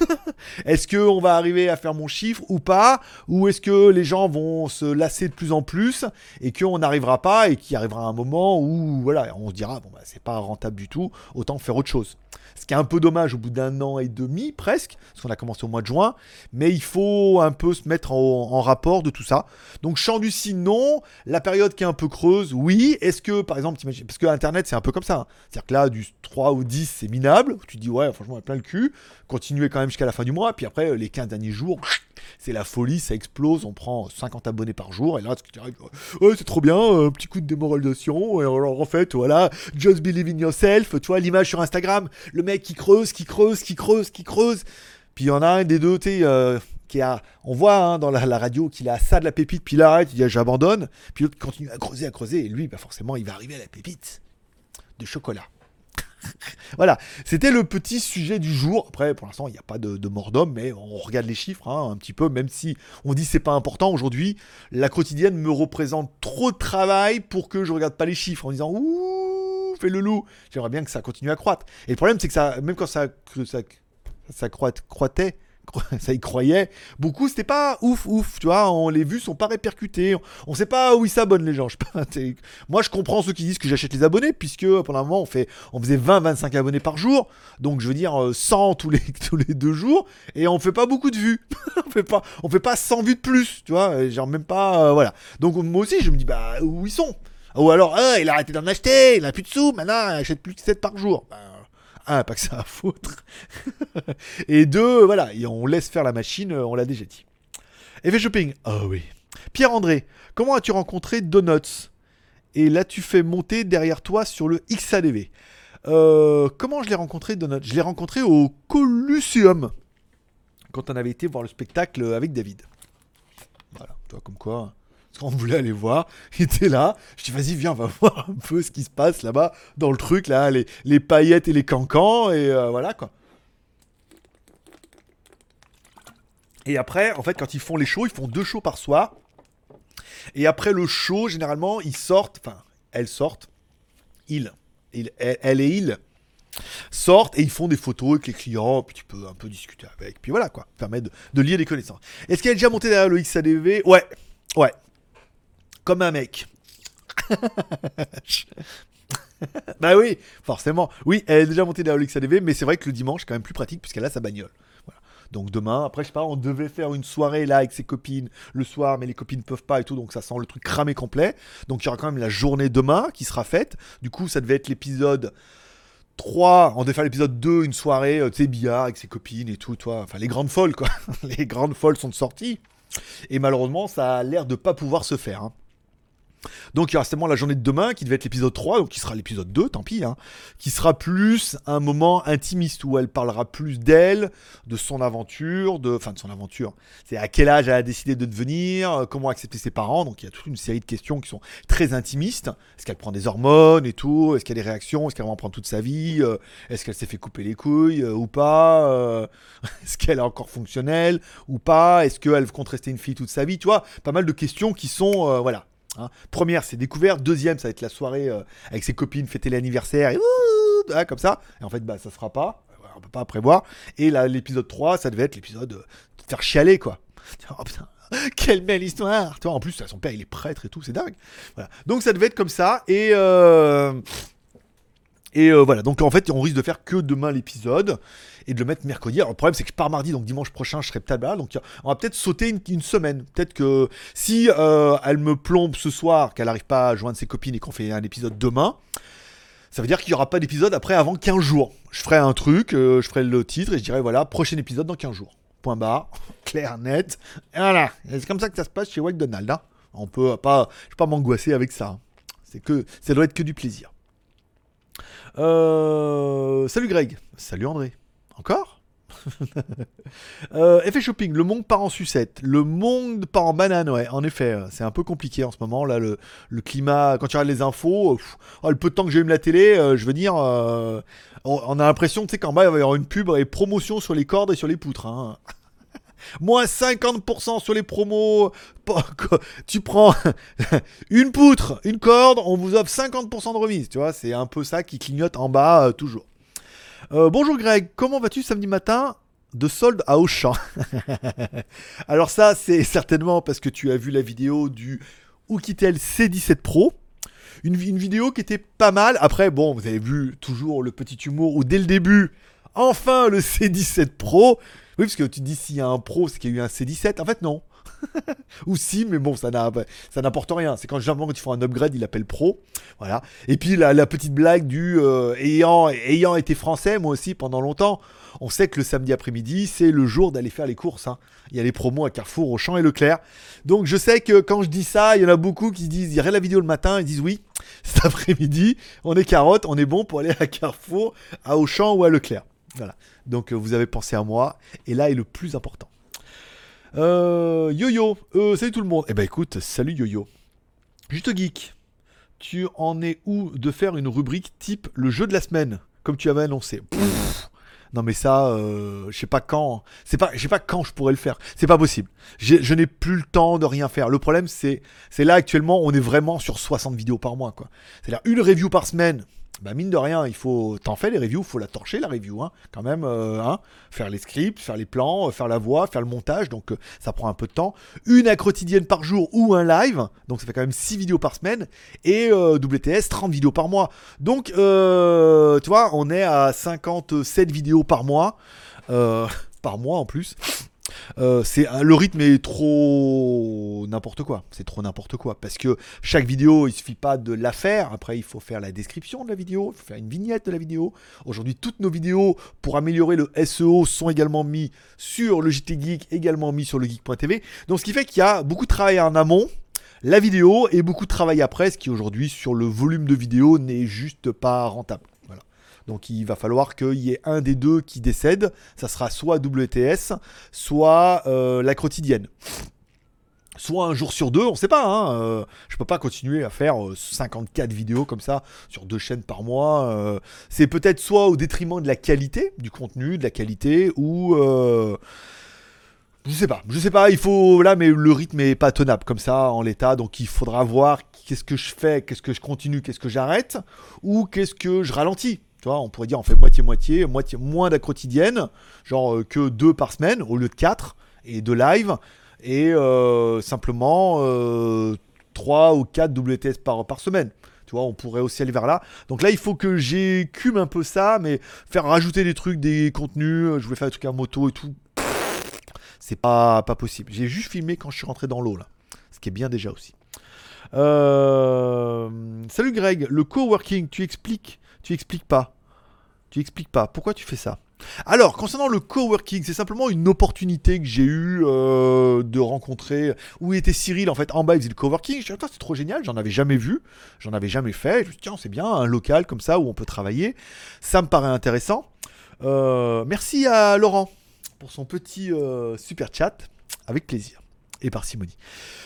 est-ce que on va arriver à faire mon chiffre ou pas? Ou est-ce que les gens vont se lasser de plus en plus et qu'on n'arrivera pas et qu'il arrivera un moment où, voilà, on se dira, bon, bah, c'est pas rentable du tout, autant faire autre chose. Ce qui est un peu dommage au bout d'un an et demi presque, parce qu'on a commencé au mois de juin, mais il faut un peu se mettre en, rapport de tout ça. Donc champ du cygne, non. La période qui est un peu creuse, oui. Est-ce que, par exemple, parce que Internet c'est un peu comme ça. hein. C'est-à-dire que là, du 3 au 10, c'est minable. Tu te dis, ouais, franchement, plein le cul. Continuez quand même jusqu'à la fin du mois. Puis après, les 15 derniers jours, c'est la folie, ça explose. On prend 50 abonnés par jour. Et là, ouais, c'est trop bien, un petit coup de démoralisation. Et alors, en fait, voilà, just believe in yourself. Tu vois, l'image sur Instagram, le mec qui creuse, qui creuse, qui creuse, qui creuse. Puis il y en a un des deux, tu euh, qui a, on voit hein, dans la, radio qu'il a ça de la pépite, puis il arrête, il dit j'abandonne. Puis l'autre continue à creuser, à creuser. Et lui, bah, forcément, il va arriver à la pépite de chocolat. voilà, c'était le petit sujet du jour. Après, pour l'instant, il n'y a pas de, de mort d'homme, mais on regarde les chiffres hein, un petit peu, même si on dit c'est pas important aujourd'hui. La quotidienne me représente trop de travail pour que je regarde pas les chiffres en disant ouh, fais le loup. J'aimerais bien que ça continue à croître. Et le problème, c'est que ça, même quand ça, ça, ça croît- croîtait, cro- ça y croyait, beaucoup. C'était pas ouf ouf, tu vois, on, les vues sont pas répercutées, on, sait pas où ils s'abonnent les gens. Je pas, moi je comprends ceux qui disent que j'achète les abonnés, puisque pendant un moment on, faisait 20-25 abonnés par jour, donc je veux dire euh, 100 tous les, tous les deux jours, et on fait pas beaucoup de vues, on fait pas, on fait pas 100 vues de plus, tu vois, genre même pas, euh, voilà. Donc moi aussi je me dis, bah où ils sont? Ou alors, ah, il a arrêté d'en acheter, il a plus de sous, maintenant il achète plus que 7 par jour. Ben, un, pas que ça à foutre. Et deux, voilà, on laisse faire la machine, euh, on l'a déjà dit. Effet shopping, ah oui. Pierre-André, comment as-tu rencontré Donuts? Et l'as-tu fait monter derrière toi sur le XADV Euh, Comment je l'ai rencontré Donuts? Je l'ai rencontré au Colosseum, quand on avait été voir le spectacle avec David. Voilà, tu vois, comme quoi, parce qu'on voulait aller voir, il était là, je dis vas-y viens, on va voir un peu ce qui se passe là-bas, dans le truc, là, les, les paillettes et les cancans, et euh, voilà quoi. Et après, en fait, quand ils font les shows, ils font deux shows par soir. Et après le show, généralement, ils sortent, enfin, elles sortent, ils, ils- elle, et ils sortent et ils font des photos avec les clients, puis tu peux un peu discuter avec, puis voilà quoi, permet de, de lier des connaissances. Est-ce qu'elle est déjà montée derrière le XADV Ouais, ouais, comme un mec. bah oui, forcément. Oui, elle est déjà montée dans ADV, mais c'est vrai que le dimanche, c'est quand même plus pratique puisqu'elle a sa bagnole. Donc demain, après, je sais pas, on devait faire une soirée là avec ses copines le soir, mais les copines peuvent pas et tout, donc ça sent le truc cramé complet. Donc il y aura quand même la journée demain qui sera faite. Du coup, ça devait être l'épisode 3, on devait faire l'épisode 2, une soirée, euh, tu sais, billard avec ses copines et tout, toi. Enfin, les grandes folles, quoi. les grandes folles sont sorties. Et malheureusement, ça a l'air de pas pouvoir se faire. hein. Donc il y aura certainement la journée de demain qui devait être l'épisode 3, donc qui sera l'épisode 2, tant pis, hein, qui sera plus un moment intimiste où elle parlera plus d'elle, de son aventure, de, enfin de son aventure. C'est à quel âge elle a décidé de devenir, euh, comment accepter ses parents, donc il y a toute une série de questions qui sont très intimistes. Est-ce qu'elle prend des hormones et tout? Est-ce qu'il y a des réactions? Est-ce qu'elle va en prendre toute sa vie? Euh, Est-ce qu'elle s'est fait couper les couilles euh, ou pas? Est-ce qu'elle est encore fonctionnelle ou pas? Est-ce qu'elle compte rester une fille toute sa vie? Tu vois, pas mal de questions qui sont, euh, voilà, Hein. Première, c'est découverte. Deuxième, ça va être la soirée euh, avec ses copines, fêter l'anniversaire, et ah, comme ça. Et en fait, bah, ça se fera pas. On peut pas prévoir. Et là, l'épisode 3, ça devait être l'épisode euh, de te faire chialer, quoi. Oh putain, quelle belle histoire. Toi, en plus, son père, il est prêtre et tout, c'est dingue. Voilà. Donc, ça devait être comme ça. Et. euh, Et voilà, donc en fait, on risque de faire que demain l'épisode et de le mettre mercredi. Alors le problème, c'est que je pars mardi, donc dimanche prochain, je serai peut-être là. Donc on va peut-être sauter une, semaine. Peut-être que si euh, elle me plombe ce soir, qu'elle n'arrive pas à joindre ses copines et qu'on fait un épisode demain, ça veut dire qu'il n'y aura pas d'épisode après avant 15 jours. Je ferai un truc, euh, je ferai le titre et je dirai voilà, prochain épisode dans 15 jours. Point barre, clair, net. Et voilà, c'est comme ça que ça se passe chez McDonald's. Hein. On peut pas, je vais pas m'angoisser avec ça. hein. C'est que ça doit être que du plaisir. Euh, salut Greg. Salut André. Encore euh, Effet shopping, le monde part en sucette, le monde part en banane, ouais, en effet, euh, c'est un peu compliqué en ce moment, là, le, climat, quand tu regardes les infos, euh, oh, le peu de temps que j'ai eu la télé, euh, je veux dire, on, a l'impression, tu sais, qu'en bas, il va y avoir une pub et promotion sur les cordes et sur les poutres, hein. Moins 50% sur les promos. Tu prends une poutre, une corde, on vous offre 50% de remise. Tu vois, c'est un peu ça qui clignote en bas toujours. Euh, bonjour Greg, comment vas-tu samedi matin de solde à Auchan? Alors ça, c'est certainement parce que tu as vu la vidéo du Oukitel C17 Pro. Une, une vidéo qui était pas mal. Après, bon, vous avez vu toujours le petit humour où dès le début, enfin le C17 Pro. Oui, parce que tu dis s'il y a un Pro, c'est qu'il y a eu un C17. En fait, non. Ou si, mais bon, ça n'a- ça n'apporte rien. C'est quand généralement quand ils font un upgrade, ils l'appellent Pro. Voilà. Et puis la, petite blague du euh, ayant, été français, moi aussi, pendant longtemps, on sait que le samedi après-midi, c'est le jour d'aller faire les courses. hein. Il y a les promos à Carrefour, Auchan et Leclerc. Donc je sais que quand je dis ça, il y en a beaucoup qui se disent, il y aurait la vidéo le matin, ils disent oui, cet après-midi, on est carotte, on est bon pour aller à Carrefour, à Auchan ou à Leclerc. Voilà. Donc euh, vous avez pensé à moi, et là est le plus important. Euh, Yo-Yo, euh, salut tout le monde. Eh ben écoute, salut Yo-Yo. Juste geek, tu en es où de faire une rubrique type le jeu de la semaine, comme tu avais annoncé? Pff, Non mais ça, euh, je sais pas quand. C'est pas, je sais pas quand je pourrais le faire. C'est pas possible. Je n'ai plus le temps de rien faire. Le problème c'est, c'est là actuellement, on est vraiment sur 60 vidéos par mois quoi. C'est-à-dire une review par semaine. Bah mine de rien, il faut, t'en fais les reviews, faut la torcher la review, hein, quand même, euh, hein, faire les scripts, faire les plans, euh, faire la voix, faire le montage, donc euh, ça prend un peu de temps. Une à quotidienne par jour ou un live, donc ça fait quand même 6 vidéos par semaine, et WTS 30 vidéos par mois. Donc, tu vois, on est à 57 vidéos par mois, par mois en plus. Euh, c'est le rythme est trop n'importe quoi. C'est trop n'importe quoi parce que chaque vidéo, il suffit pas de la faire. Après, il faut faire la description de la vidéo, il faut faire une vignette de la vidéo. Aujourd'hui, toutes nos vidéos pour améliorer le SEO sont également mis sur le JT Geek, également mis sur le geek.tv. Donc, ce qui fait qu'il y a beaucoup de travail en amont. La vidéo et beaucoup de travail après, ce qui aujourd'hui sur le volume de vidéos n'est juste pas rentable. Donc il va falloir qu'il y ait un des deux qui décède. Ça sera soit WTS, soit euh, la quotidienne. Soit un jour sur deux, on sait pas. Hein, euh, je peux pas continuer à faire euh, 54 vidéos comme ça sur deux chaînes par mois. euh, c'est peut-être soit au détriment de la qualité du contenu, de la qualité, ou euh, je sais pas, je sais pas, il faut là, mais le rythme est pas tenable comme ça en l'état, donc il faudra voir qu'est-ce que je fais, qu'est-ce que je continue, qu'est-ce que j'arrête, ou qu'est-ce que je ralentis. On pourrait dire on fait moitié-moitié, moitié moins de quotidienne, genre euh, que deux par semaine au lieu de quatre, et deux live, et euh, simplement euh, trois ou quatre WTS par, semaine. Tu vois, on pourrait aussi aller vers là. Donc là, il faut que j'écume un peu ça, mais faire rajouter des trucs, des contenus. Je voulais faire des trucs à moto et tout. C'est pas, pas possible. J'ai juste filmé quand je suis rentré dans l'eau là. Ce qui est bien déjà aussi. Salut Greg, le coworking, tu expliques Tu expliques pas Tu expliques pas. Pourquoi tu fais ça? Alors, concernant le coworking, c'est simplement une opportunité que j'ai eue euh, de rencontrer. Où était Cyril en fait En bas, il faisait le coworking. Je c'est trop génial, j'en avais jamais vu, j'en avais jamais fait. Je me tiens, c'est bien, un local comme ça où on peut travailler. Ça me paraît intéressant. Euh, merci à Laurent pour son petit euh, super chat, avec plaisir et parcimonie.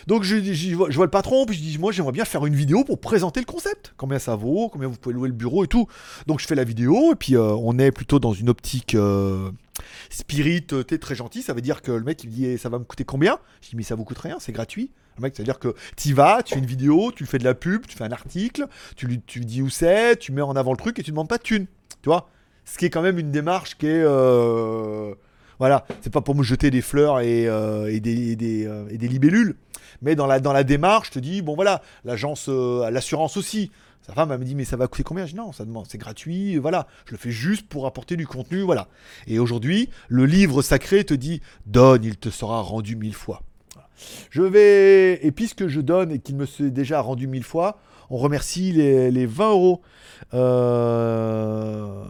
Donc je, vois, le patron, puis je dis moi j'aimerais bien faire une vidéo pour présenter le concept. Combien ça vaut, combien vous pouvez louer le bureau et tout. Donc je fais la vidéo, et puis euh, on est plutôt dans une optique euh, spirit, euh, t'es très gentil. Ça veut dire que le mec il dit eh, ça va me coûter combien? Je dis mais ça vous coûte rien, c'est gratuit. Le mec, ça veut dire que tu vas, tu fais une vidéo, tu fais de la pub, tu fais un article, tu lui tu dis où c'est, tu mets en avant le truc et tu demandes pas de thune. Tu vois? Ce qui est quand même une démarche qui est. euh, voilà, c'est pas pour me jeter des fleurs et, euh, euh, et des libellules, mais dans la, dans la démarche, je te dis, bon voilà, l'agence, euh, l'assurance aussi. Sa femme, elle me dit, mais ça va coûter combien? Je dis, non, ça demande, c'est gratuit, voilà, je le fais juste pour apporter du contenu, voilà. Et aujourd'hui, le livre sacré te dit, donne, il te sera rendu mille fois. Je vais, et puisque je donne et qu'il me s'est déjà rendu mille fois, on remercie les, les 20 euros. Euh,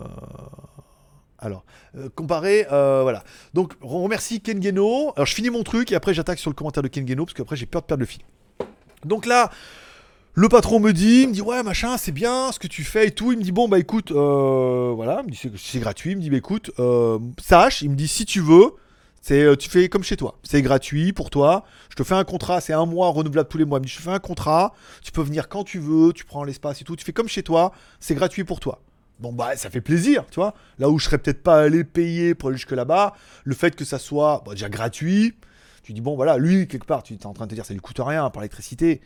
Alors, euh, comparé, euh, voilà. Donc, on remercie Ken Geno. Alors, je finis mon truc et après, j'attaque sur le commentaire de Ken Geno parce qu'après, j'ai peur de perdre le fil. Donc là, le patron me dit, il me dit, ouais, machin, c'est bien ce que tu fais et tout. Il me dit, bon, bah écoute, euh, voilà, il me c'est- gratuit. Il me dit, bah écoute, euh, sache, il me dit, si tu veux, c'est, tu fais comme chez toi. C'est gratuit pour toi. Je te fais un contrat, c'est un mois renouvelable tous les mois. Il je te fais un contrat, tu peux venir quand tu veux, tu prends l'espace et tout. Tu fais comme chez toi, c'est gratuit pour toi. Bon, bah, ça fait plaisir, tu vois. Là où je serais peut-être pas allé payer pour aller jusque là-bas, le fait que ça soit bah, déjà gratuit, tu dis, bon, voilà, lui, quelque part, tu es en train de te dire, ça lui coûte rien par l'électricité.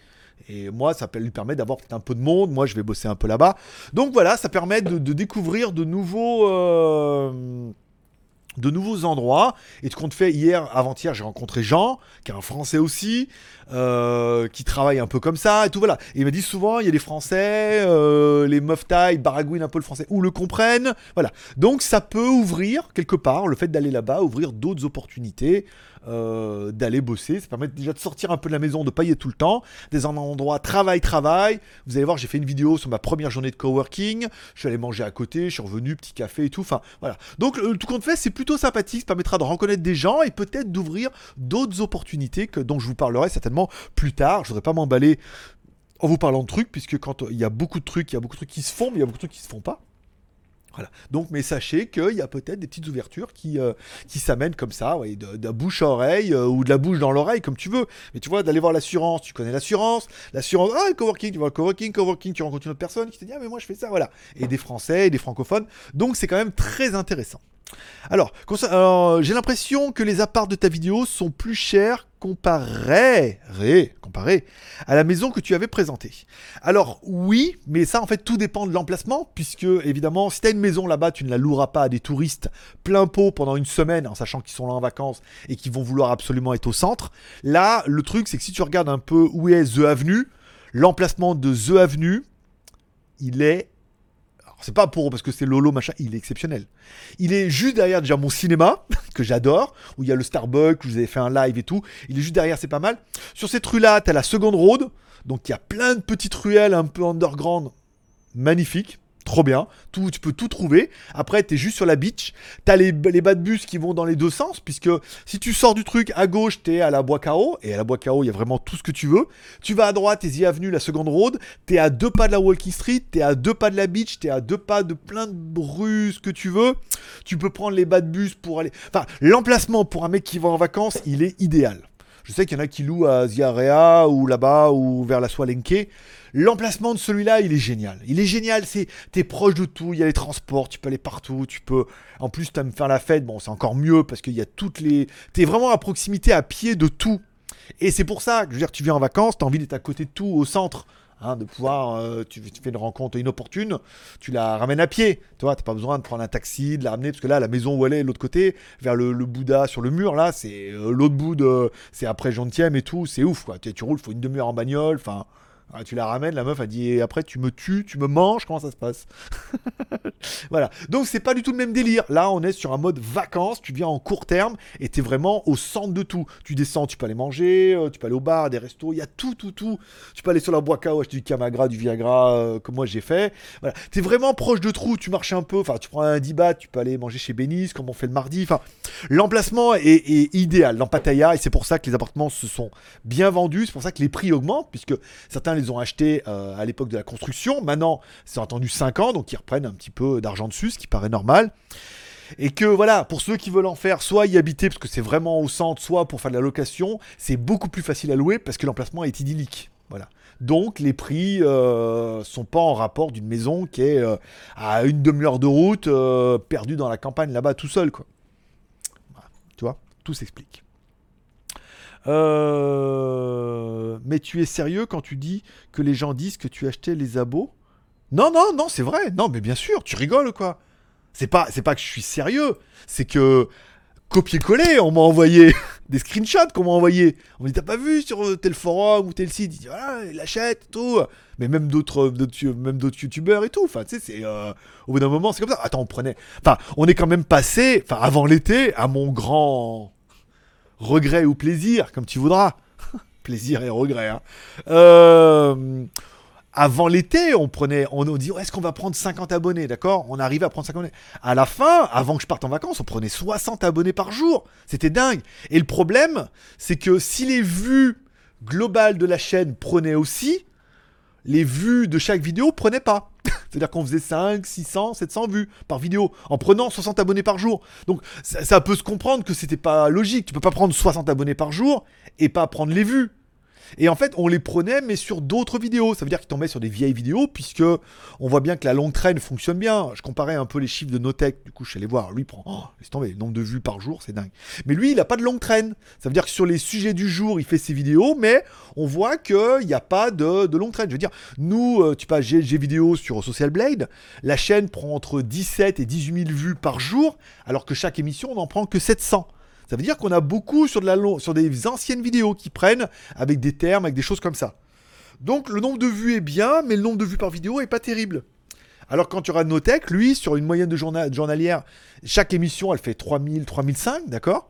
Et moi, ça lui permet d'avoir peut-être un peu de monde. Moi, je vais bosser un peu là-bas. Donc voilà, ça permet de, de découvrir de nouveaux, euh, de nouveaux endroits. Et ce qu'on te fait hier, avant-hier, j'ai rencontré Jean, qui est un Français aussi, euh, qui travaille un peu comme ça et tout. Voilà. Il m'a dit souvent, il y a des Français, euh, les meufs taille, baragouinent un peu le français, ou le comprennent. Voilà. Donc ça peut ouvrir quelque part, le fait d'aller là-bas, ouvrir d'autres opportunités. Euh, d'aller bosser, ça permet déjà de sortir un peu de la maison, de pas y être tout le temps, des endroits travail, travail. Vous allez voir, j'ai fait une vidéo sur ma première journée de coworking. Je suis allé manger à côté, je suis revenu, petit café et tout. Enfin, voilà. Donc, tout compte fait, c'est plutôt sympathique. Ça permettra de reconnaître des gens et peut-être d'ouvrir d'autres opportunités que, dont je vous parlerai certainement plus tard. Je voudrais pas m'emballer en vous parlant de trucs, puisque quand il y a beaucoup de trucs, il y a beaucoup de trucs qui se font, mais il y a beaucoup de trucs qui se font pas. Donc, mais sachez qu'il y a peut-être des petites ouvertures qui, euh, s'amènent comme ça, ouais, de, la bouche à oreille euh, ou de la bouche dans l'oreille, comme tu veux. Mais tu vois, d'aller voir l'assurance, tu connais l'assurance, l'assurance, ah, le coworking, tu vois le coworking, coworking, tu rencontres une autre personne qui te dit, ah, mais moi je fais ça, voilà. Et des Français, et des francophones. Donc, c'est quand même très intéressant. Alors, alors, j'ai l'impression que les apparts de ta vidéo sont plus chers comparé à la maison que tu avais présentée. Alors oui, mais ça en fait tout dépend de l'emplacement, puisque évidemment si tu une maison là-bas, tu ne la loueras pas à des touristes plein pot pendant une semaine, en sachant qu'ils sont là en vacances et qu'ils vont vouloir absolument être au centre. Là, le truc c'est que si tu regardes un peu où est The Avenue, l'emplacement de The Avenue, il est c'est pas pour parce que c'est Lolo machin, il est exceptionnel. Il est juste derrière déjà mon cinéma que j'adore, où il y a le Starbucks, où vous avais fait un live et tout. Il est juste derrière, c'est pas mal. Sur cette rue là, t'as la seconde road, donc il y a plein de petites ruelles un peu underground, magnifiques. Trop bien, tout, tu peux tout trouver. Après, t'es juste sur la beach. T'as les, les bas de bus qui vont dans les deux sens, puisque si tu sors du truc à gauche, t'es à la Bois Cao, et à la Bois Cao, il y a vraiment tout ce que tu veux. Tu vas à droite, t'es The Avenue, la seconde road. T'es à deux pas de la Walking Street, t'es à deux pas de la beach, t'es à deux pas de plein de rues, que tu veux. Tu peux prendre les bas de bus pour aller. Enfin, l'emplacement pour un mec qui va en vacances, il est idéal. Je sais qu'il y en a qui louent à Ziarea ou là-bas ou vers la Soalenke. L'emplacement de celui-là, il est génial. Il est génial, c'est t'es proche de tout, il y a les transports, tu peux aller partout, tu peux. En plus, tu me faire la fête, bon, c'est encore mieux parce qu'il y a toutes les. T'es vraiment à proximité, à pied de tout. Et c'est pour ça que je veux dire, tu viens en vacances, t'as envie d'être à côté de tout, au centre. hein, de pouvoir, euh, tu, fais une rencontre inopportune, tu la ramènes à pied. Tu vois, t'as pas besoin de prendre un taxi, de la ramener, parce que là, la maison où elle est, l'autre côté, vers le, le Bouddha sur le mur, là, c'est euh, l'autre bout de. C'est après Gentième et tout, c'est ouf, quoi. Tu, tu roules, faut une demi-heure en bagnole, enfin. Ah, tu la ramènes, la meuf a dit après tu me tues, tu me manges, comment ça se passe Voilà. Donc c'est pas du tout le même délire. Là, on est sur un mode vacances, tu viens en court terme et t'es vraiment au centre de tout. Tu descends, tu peux aller manger, euh, tu peux aller au bar, des restos, il y a tout, tout, tout. Tu peux aller sur la Boicao, acheter du Camagra, du Viagra, euh, comme moi j'ai fait. Voilà. T'es vraiment proche de trou, tu marches un peu, enfin tu prends un 10 bahts, tu peux aller manger chez Bénis, comme on fait le mardi. Enfin, l'emplacement est, est idéal dans Pattaya et c'est pour ça que les appartements se sont bien vendus, c'est pour ça que les prix augmentent, puisque certains les ont achetés euh, à l'époque de la construction. Maintenant, c'est entendu 5 ans, donc ils reprennent un petit peu d'argent dessus, ce qui paraît normal. Et que voilà, pour ceux qui veulent en faire, soit y habiter parce que c'est vraiment au centre, soit pour faire de la location, c'est beaucoup plus facile à louer parce que l'emplacement est idyllique. Voilà. Donc les prix euh, sont pas en rapport d'une maison qui est euh, à une demi-heure de route, euh, perdue dans la campagne là-bas tout seul, quoi. Tu vois, tout s'explique. Euh, Mais tu es sérieux quand tu dis que les gens disent que tu achetais les abos? Non, non, non, c'est vrai. Non, mais bien sûr, tu rigoles quoi? C'est pas, c'est pas que je suis sérieux. C'est que copier-coller, on m'a envoyé des screenshots qu'on m'a envoyé. On m'a dit t'as pas vu sur euh, tel forum ou tel site, il dit voilà, il achète tout. Mais même d'autres, d'autres- même d'autres youtubeurs et tout. Tu sais, c'est euh, au bout d'un moment, c'est comme ça. Attends, on prenait. On est quand même passé, enfin, avant l'été, à mon grand regret ou plaisir, comme tu voudras. plaisir et regret. hein. Euh, avant l'été, on prenait, on dit, Ouais, est-ce qu'on va prendre 50 abonnés, d'accord? On arrivait à prendre 50 abonnés. À la fin, avant que je parte en vacances, on prenait 60 abonnés par jour. C'était dingue. Et le problème, c'est que si les vues globales de la chaîne prenaient aussi, les vues de chaque vidéo prenaient pas. C'est-à-dire qu'on faisait 5, 600, 700 vues par vidéo en prenant 60 abonnés par jour. Donc ça, peut se comprendre que c'était pas logique. Tu peux pas prendre 60 abonnés par jour et pas prendre les vues. Et en fait, on les prenait, mais sur d'autres vidéos. Ça veut dire qu'ils tombaient sur des vieilles vidéos, puisque on voit bien que la longue traîne fonctionne bien. Je comparais un peu les chiffres de Notech. Du coup, je suis allé voir. Lui, prend. Oh, laisse tomber. Le nombre de vues par jour, c'est dingue. Mais lui, il n'a pas de longue traîne. Ça veut dire que sur les sujets du jour, il fait ses vidéos, mais on voit qu'il n'y a pas de, de longue traîne. Je veux dire, nous, euh, tu passes GLG vidéo sur Social Blade, la chaîne prend entre 17 et 18 000 vues par jour, alors que chaque émission, on n'en prend que 700. Ça veut dire qu'on a beaucoup sur, des anciennes vidéos qui prennent avec des termes, avec des choses comme ça. Donc le nombre de vues est bien, mais le nombre de vues par vidéo est pas terrible. Alors quand tu auras Notech, lui, sur une moyenne de journa- journalière, chaque émission, elle fait 3000, 3005, d'accord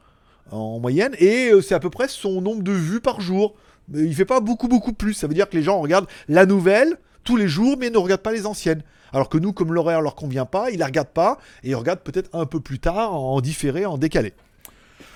En moyenne, et euh, c'est à peu près son nombre de vues par jour. Il fait pas beaucoup, beaucoup plus. Ça veut dire que les gens regardent la nouvelle tous les jours, mais ne regardent pas les anciennes. Alors que nous, comme l'horaire leur convient pas, ils la regardent pas, et ils regardent peut-être un peu plus tard, en différé, en décalé.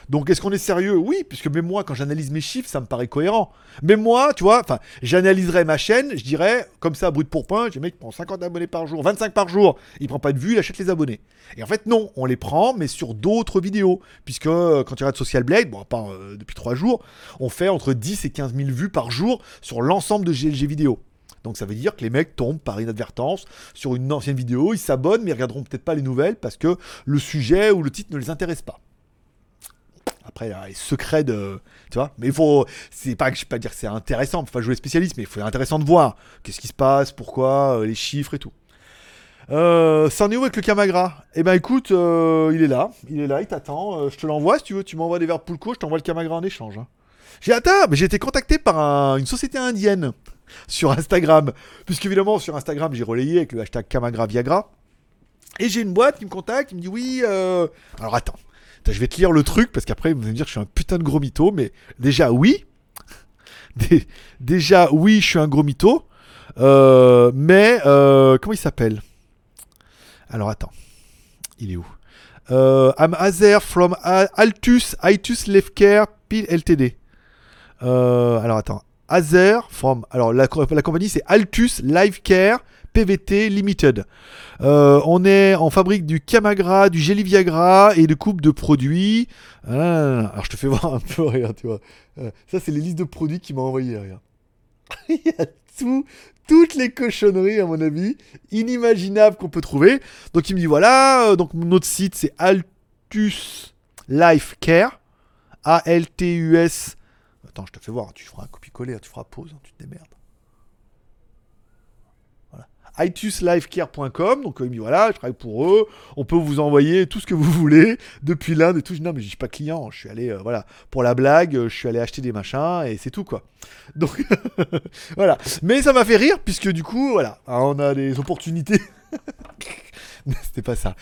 Donc est-ce qu'on est sérieux? Oui, puisque même moi, quand j'analyse mes chiffres, ça me paraît cohérent. Mais moi, tu vois, j'analyserais ma chaîne, je dirais, comme ça, brut pour point, j'ai un mec qui prend 50 abonnés par jour, 25 par jour, il prend pas de vues, il achète les abonnés. Et en fait, non, on les prend, mais sur d'autres vidéos. Puisque euh, quand tu regardes Social Blade, bon, à part euh, depuis 3 jours, on fait entre 10 et 15 000 vues par jour sur l'ensemble de GLG vidéo. Donc ça veut dire que les mecs tombent par inadvertance sur une ancienne vidéo, ils s'abonnent, mais ils regarderont peut-être pas les nouvelles parce que le sujet ou le titre ne les intéresse pas. Après, les secrets de. Tu vois Mais il faut. C'est pas que je vais pas dire que c'est intéressant, faut pas jouer les spécialistes, mais il faut être intéressant de voir qu'est-ce qui se passe, pourquoi, euh, les chiffres et tout. Euh, C'en est où avec le Camagra Eh ben écoute, euh, il est là, il est là, il t'attend. euh, je te l'envoie si tu veux, tu m'envoies des verres Poulco, je t'envoie le Camagra en échange. hein. J'ai attends, mais j'ai été contacté par un- une société indienne sur Instagram. Puisque évidemment sur Instagram j'ai relayé avec le hashtag Camagra Viagra. Et j'ai une boîte qui me contacte, qui me dit oui. euh, Alors Attends, je vais te lire le truc parce qu'après vous allez me dire que je suis un putain de gros mytho. Mais déjà oui, Dé- déjà oui, je suis un gros mytho. Euh, mais euh, comment il s'appelle? Alors attends, il est où? Euh, I'm Azer from Altus Altus Lefcare Pil Ltd. Alors attends, Azer from alors la, la compagnie c'est Altus Life Care PVT Limited. Euh, on est en fabrique du Camagra, du Jelly Viagra et de coupe de produits. Ah, alors je te fais voir un peu, regarde, tu vois. Euh, ça c'est les listes de produits qu'il m'a envoyé, regarde. Il y a tout, toutes les cochonneries à mon avis, inimaginables qu'on peut trouver. Donc il me dit voilà, euh, donc notre site c'est Altus Life Care, A-L-T-U-S. Attends, je te fais voir, tu feras un copier-coller, tu feras pause, hein, tu te démerdes. Voilà. ituslifecare.com. Donc, il me dit voilà, je travaille pour eux. On peut vous envoyer tout ce que vous voulez depuis l'Inde et tout. Je dis, non, mais je suis pas client. Je suis allé, euh, voilà, pour la blague, euh, je suis allé acheter des machins et c'est tout, quoi. Donc, voilà. Mais ça m'a fait rire puisque du coup, voilà, on a des opportunités. C'était pas ça.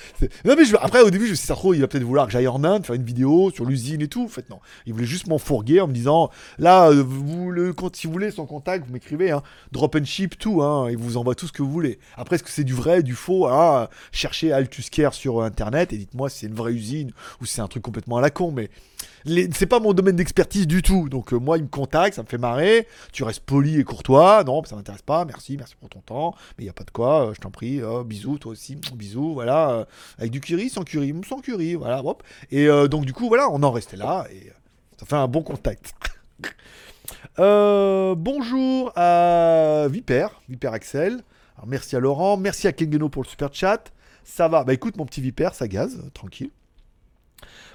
Non mais je- après au début je me suis dit, il va peut-être vouloir que j'aille en Inde faire une vidéo sur l'usine et tout. En non, il voulait juste m'enfourguer en me disant là euh, vous le si vous voulez son contact vous m'écrivez hein, drop and ship tout hein, il vous envoie tout ce que vous voulez. Après est-ce que c'est du vrai, du faux? Ah, cherchez Altuscare sur internet et dites-moi si c'est une vraie usine ou si c'est un truc complètement à la con mais c'est pas mon domaine d'expertise du tout. Donc euh, moi il me contacte, ça me fait marrer, tu restes poli et courtois. Non, ça m'intéresse pas. Merci, merci pour ton temps. Mais il y a pas de quoi, euh, je t'en prie. euh, bisous, toi aussi. Bisous, voilà. avec du curry, sans curry, sans curry, voilà. Hop. Et donc du coup, voilà, on en restait là et ça fait un bon contact. Bonjour à Viper, Viper Axel. Alors, merci à Laurent, merci à Kengeno pour le super chat. Ça va, bah écoute mon petit Viper, ça gaze, tranquille.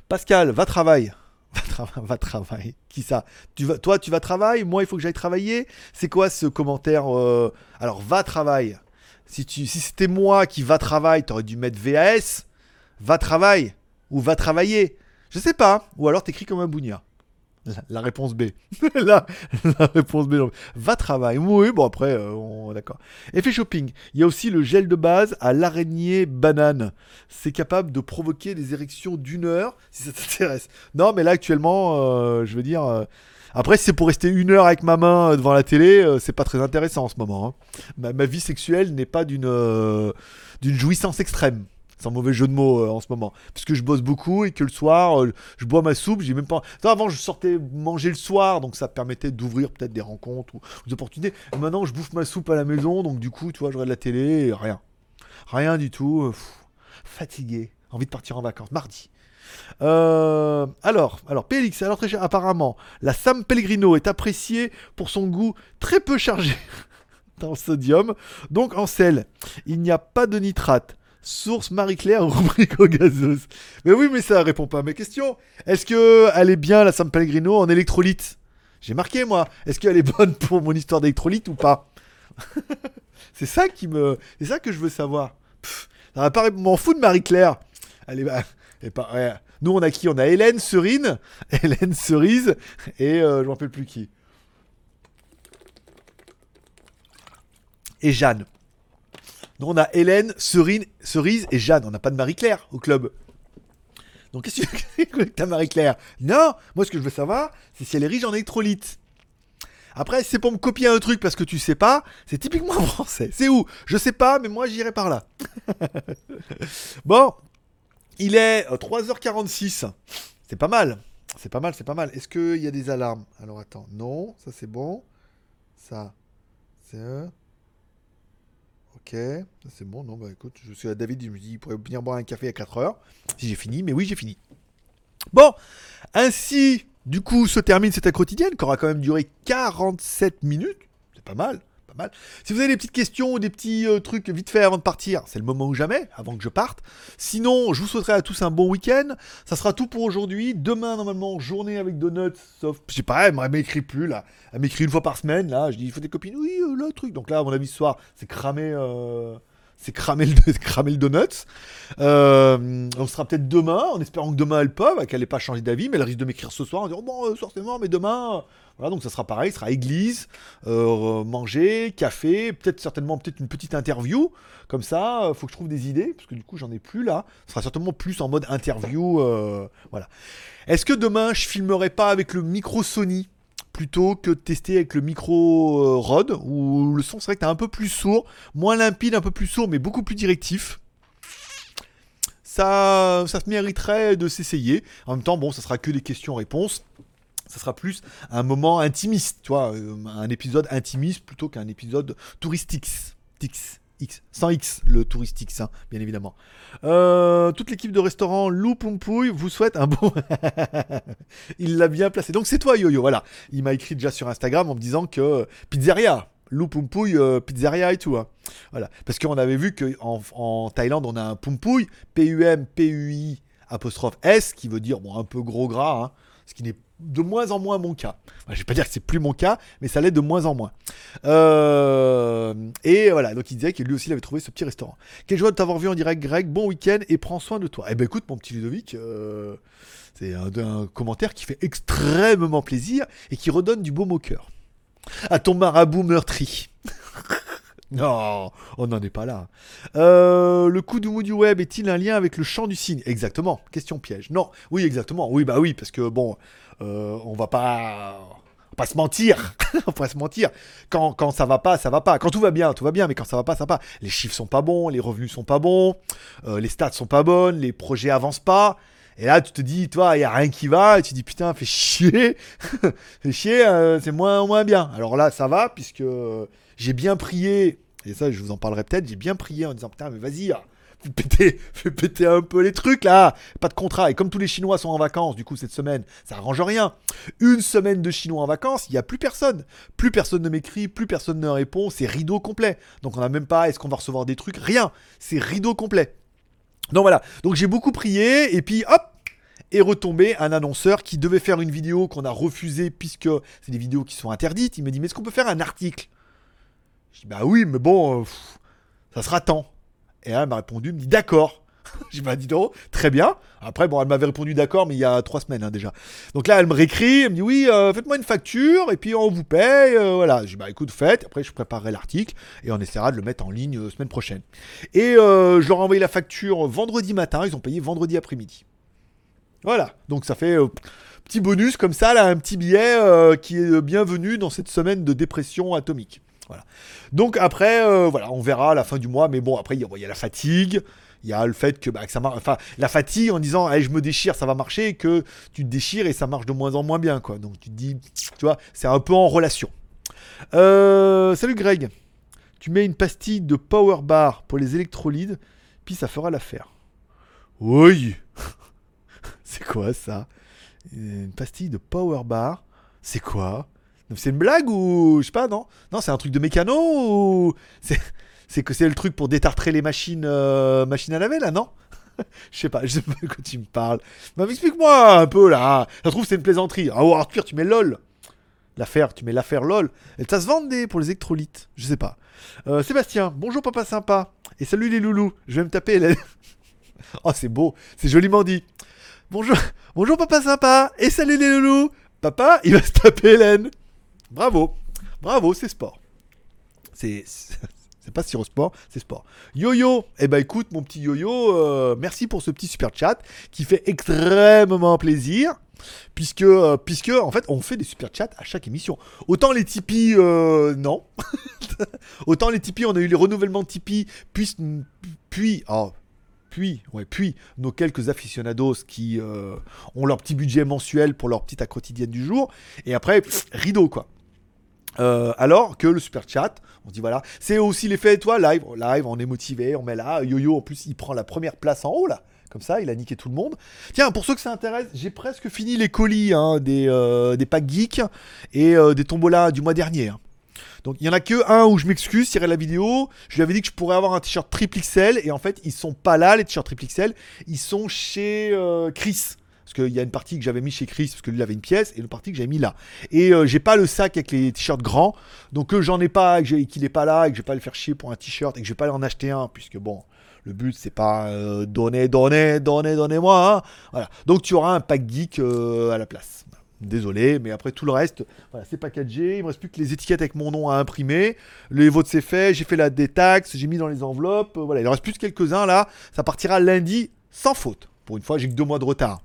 Pascal, va travailler. Va, va travailler. Qui ça? Tu vas, Toi, tu vas travailler? Moi, il faut que j'aille travailler? C'est quoi ce commentaire euh, Alors, va travailler. Si c'était moi qui va travailler, t'aurais dû mettre VAS. Va travailler. Ou va travailler. Je sais pas. Ou alors t'écris comme un bougnat. La, réponse B. la, réponse B. Va travailler. Oui, bon après, euh, on- d'accord. Effet shopping. Il y a aussi le gel de base à l'araignée banane. C'est capable de provoquer des érections d'une heure si ça t'intéresse. Non, mais là actuellement, euh, je veux dire. euh, après, si c'est pour rester une heure avec ma main devant la télé, c'est pas très intéressant en ce moment. hein. Ma, vie sexuelle n'est pas d'une jouissance extrême. Sans mauvais jeu de mots euh, en ce moment. Puisque je bosse beaucoup et que le soir, euh, je bois ma soupe, j'ai même pas. Avant, je sortais manger le soir, donc ça permettait d'ouvrir peut-être des rencontres ou, des opportunités. Maintenant, je bouffe ma soupe à la maison, donc du coup, tu vois, je regarde la télé, et rien. Rien du tout. euh, fatigué. Envie de partir en vacances. Mardi. Alors, alors, Pélix, alors très cher, apparemment, la Sam Pellegrino est appréciée pour son goût très peu chargé en sodium, donc en sel. Il n'y a pas de nitrate. Source Marie-Claire, rubrique aux. Mais oui, mais ça répond pas à mes questions. Est-ce que elle est bien, la San Pellegrino, en électrolyte? J'ai marqué, moi. Est-ce qu'elle est bonne pour mon histoire d'électrolyte ou pas? C'est ça qui me... C'est ça que je veux savoir. Pff, ça va pas... m'en fous de Marie-Claire. Elle est... elle est pas... Nous, on a qui? On a Hélène Serine, Hélène Cerise, et euh, je m'en rappelle plus qui. Et Jeanne. Donc on a Hélène, Cerise et Jeanne. On n'a pas de Marie-Claire au club. Donc qu'est-ce que tu veux que t'as Marie-Claire? Non Moi ce que je veux savoir, c'est si elle est riche en électrolytes. Après, c'est pour me copier un truc parce que tu sais pas, c'est typiquement français. C'est où? Je sais pas, mais moi j'irai par là. bon, il est euh, 3h46. C'est pas mal. C'est pas mal, c'est pas mal. Est-ce qu'il y a des alarmes? Alors attends, non, ça c'est bon. Ça, c'est... Ok, c'est bon. Non, bah écoute, je suis à David, je me dis, il pourrait venir boire un café à 4 heures. Si j'ai fini, mais oui, j'ai fini. Bon, ainsi, du coup, se termine cette quotidienne qui aura quand même duré 47 minutes. C'est pas mal, Si vous avez des petites questions ou des petits euh, trucs vite fait avant de partir, c'est le moment ou jamais, avant que je parte. Sinon, je vous souhaiterais à tous un bon week-end. Ça sera tout pour aujourd'hui. Demain, normalement, journée avec Donuts, sauf, je sais pas, elle m'écrit plus là. Elle m'écrit une fois par semaine, là. Je dis, il faut des copines, oui, euh, le truc. Donc là, à mon avis, ce soir, c'est cramé. euh, C'est cramer le, cramer le donut. Euh, on sera peut-être demain, en espérant que demain elle peut, qu'elle n'ait pas changé d'avis, mais elle risque de m'écrire ce soir en disant bon, euh, mort, mais demain. Voilà, donc ça sera pareil, ce sera église, euh, manger, café, peut-être certainement peut-être une petite interview. Comme ça, euh, faut que je trouve des idées, parce que du coup j'en ai plus là. Ce sera certainement plus en mode interview. euh, voilà. Est-ce que demain je filmerai pas avec le micro Sony plutôt que de tester avec le micro euh, Rode où le son serait que un peu plus sourd, moins limpide, un peu plus sourd, mais beaucoup plus directif? Ça, ça se mériterait de s'essayer. En même temps, bon, ça sera que des questions-réponses. Ça sera plus un moment intimiste, tu vois, euh, un épisode intimiste plutôt qu'un épisode touristique. X, X, sans X, le touristique, hein, bien évidemment. Euh, toute l'équipe de restaurant Lou Pompouille vous souhaite un bon. Il l'a bien placé. Donc c'est toi, Yo-Yo, voilà. Il m'a écrit déjà sur Instagram en me disant que pizzeria, Lou Pompouille, euh, pizzeria et tout. hein. Voilà. Parce qu'on avait vu qu'en en Thaïlande, on a un Pompouille, P-U-M, P-U-I, apostrophe S, qui veut dire bon, un peu gros gras. hein. Ce qui n'est de moins en moins mon cas. Enfin, je vais pas dire que c'est plus mon cas, mais ça l'est de moins en moins. Euh, et voilà, donc il disait que lui aussi il avait trouvé ce petit restaurant. Quelle joie de t'avoir vu en direct, Greg. Bon week-end et prends soin de toi. Eh ben écoute, mon petit Ludovic, euh, c'est un, commentaire qui fait extrêmement plaisir et qui redonne du baume au cœur. À ton marabout meurtri. non, on n'en est pas là. Euh, le coup du mot du web est-il un lien avec le chant du cygne? Exactement. Question piège. Non. Oui, exactement. Oui, bah oui, parce que bon, euh, on va pas, on va pas se mentir. on va pas se mentir. Quand, quand ça va pas, ça va pas. Quand tout va bien, tout va bien. Mais quand ça va pas, ça va pas. Les chiffres sont pas bons, les revenus sont pas bons, euh, les stats sont pas bonnes, les projets avancent pas. Et là, tu te dis, toi, il y a rien qui va. Et tu te dis, putain, fais chier. fais chier, c'est moins, moins bien. Alors là, ça va, puisque j'ai bien prié. Et ça, je vous en parlerai peut-être. J'ai bien prié en disant, putain, mais vas-y. ah, Fais péter, fais péter un peu les trucs là. Pas de contrat. Et comme tous les Chinois sont en vacances, du coup, cette semaine, ça arrange rien. Une semaine de Chinois en vacances, il n'y a plus personne. Plus personne ne m'écrit, plus personne ne répond. C'est rideau complet. Donc on n'a même pas, est-ce qu'on va recevoir des trucs? Rien. C'est rideau complet. Donc voilà. Donc j'ai beaucoup prié. Et puis hop, est retombé un annonceur qui devait faire une vidéo qu'on a refusée puisque c'est des vidéos qui sont interdites. Il me dit, mais est-ce qu'on peut faire un article? Je dis, bah oui, mais bon, euh, ça sera temps. Et elle m'a répondu, elle me dit, d'accord. J'ai dit, bah dis donc, très bien. Après, bon, elle m'avait répondu d'accord, mais il y a trois semaines hein, déjà. Donc là, elle me réécrit, elle me dit, oui, euh, faites-moi une facture, et puis on vous paye. euh, voilà. Dis, bah écoute, faites. Après, je préparerai l'article, et on essaiera de le mettre en ligne euh, semaine prochaine. Et euh, je leur ai envoyé la facture vendredi matin, ils ont payé vendredi après-midi. Voilà, donc ça fait petit bonus comme ça, là, un petit billet qui est bienvenu dans cette semaine de dépression atomique. Donc après, euh, voilà, on verra à la fin du mois, mais bon, après, il y, a- la fatigue, il y a le fait que, bah, ça marche, enfin, la fatigue en disant, Allez, je me déchire, ça va marcher, que tu te déchires et ça marche de moins en moins bien, quoi. Donc tu te dis, tu vois, c'est un peu en relation. Euh, salut Greg, tu mets une pastille de Power Bar pour les électrolytes, puis ça fera l'affaire. Oui. C'est quoi ça? Une pastille de Power Bar? C'est quoi? C'est une blague ou je sais pas non? Non, c'est un truc de mécano ou c'est que c'est le truc pour détartrer les machines euh, machines à laver là, non? Je sais pas, je sais pas de quoi tu me parles. Bah, explique-moi un peu là. Ça trouve c'est une plaisanterie. Ah oh, Arthur, tu mets lol. L'affaire, tu mets l'affaire lol. Et ça se vend pour les électrolytes. Je sais pas. Euh, Sébastien, bonjour papa sympa. Et salut les loulous. Je vais me taper la... Oh, c'est beau. C'est joliment dit. Bonjour, bonjour papa sympa. Et salut les loulous. Papa, il va se taper Hélène. Bravo. Bravo, c'est sport. C'est. Pas sport, c'est sport. Yo-yo, eh ben écoute mon petit yo-yo, euh, merci pour ce petit super chat qui fait extrêmement plaisir. Puisque, euh, puisque, en fait, on fait des super chats à chaque émission. Autant les Tipeee, euh, non. Autant les Tipeee, on a eu les renouvellements de Tipeee, puis, puis, oh, puis, ouais, puis nos quelques aficionados qui ont leur petit budget mensuel pour leur petite à quotidienne du jour. Et après, rideau, quoi. Euh, alors que le super chat, on dit voilà, c'est aussi l'effet étoile live. Live, on est motivé, on met là. Yo-Yo, en plus, il prend la première place en haut là. Comme ça, il a niqué tout le monde. Tiens, pour ceux que ça intéresse, j'ai presque fini les colis hein, des, euh, des packs geeks et euh, des tombolas du mois dernier. hein. Donc il y en a que un où je m'excuse, tirer la vidéo. Je lui avais dit que je pourrais avoir un t-shirt triple XL et en fait ils sont pas là les t-shirts triple XL, ils sont chez Chris. Parce qu'il y a une partie que j'avais mis chez Chris parce que lui il avait une pièce et une partie que j'avais mis là. Et euh, j'ai pas le sac avec les t-shirts grands, donc que j'en ai pas, et qu'il est pas là et que je vais pas le faire chier pour un t-shirt et que je vais pas en acheter un puisque bon. Le but, c'est pas euh, donner, donner, donner, donnez-moi. hein. Voilà. Donc, tu auras un pack geek euh, à la place. Désolé, mais après tout le reste, voilà, c'est packagé. Il me reste plus que les étiquettes avec mon nom à imprimer. Les vôtres, c'est fait. J'ai fait la détaxe. J'ai mis dans les enveloppes. euh, Voilà, il en reste plus que quelques-uns là. Ça partira lundi sans faute. Pour une fois, j'ai que deux mois de retard.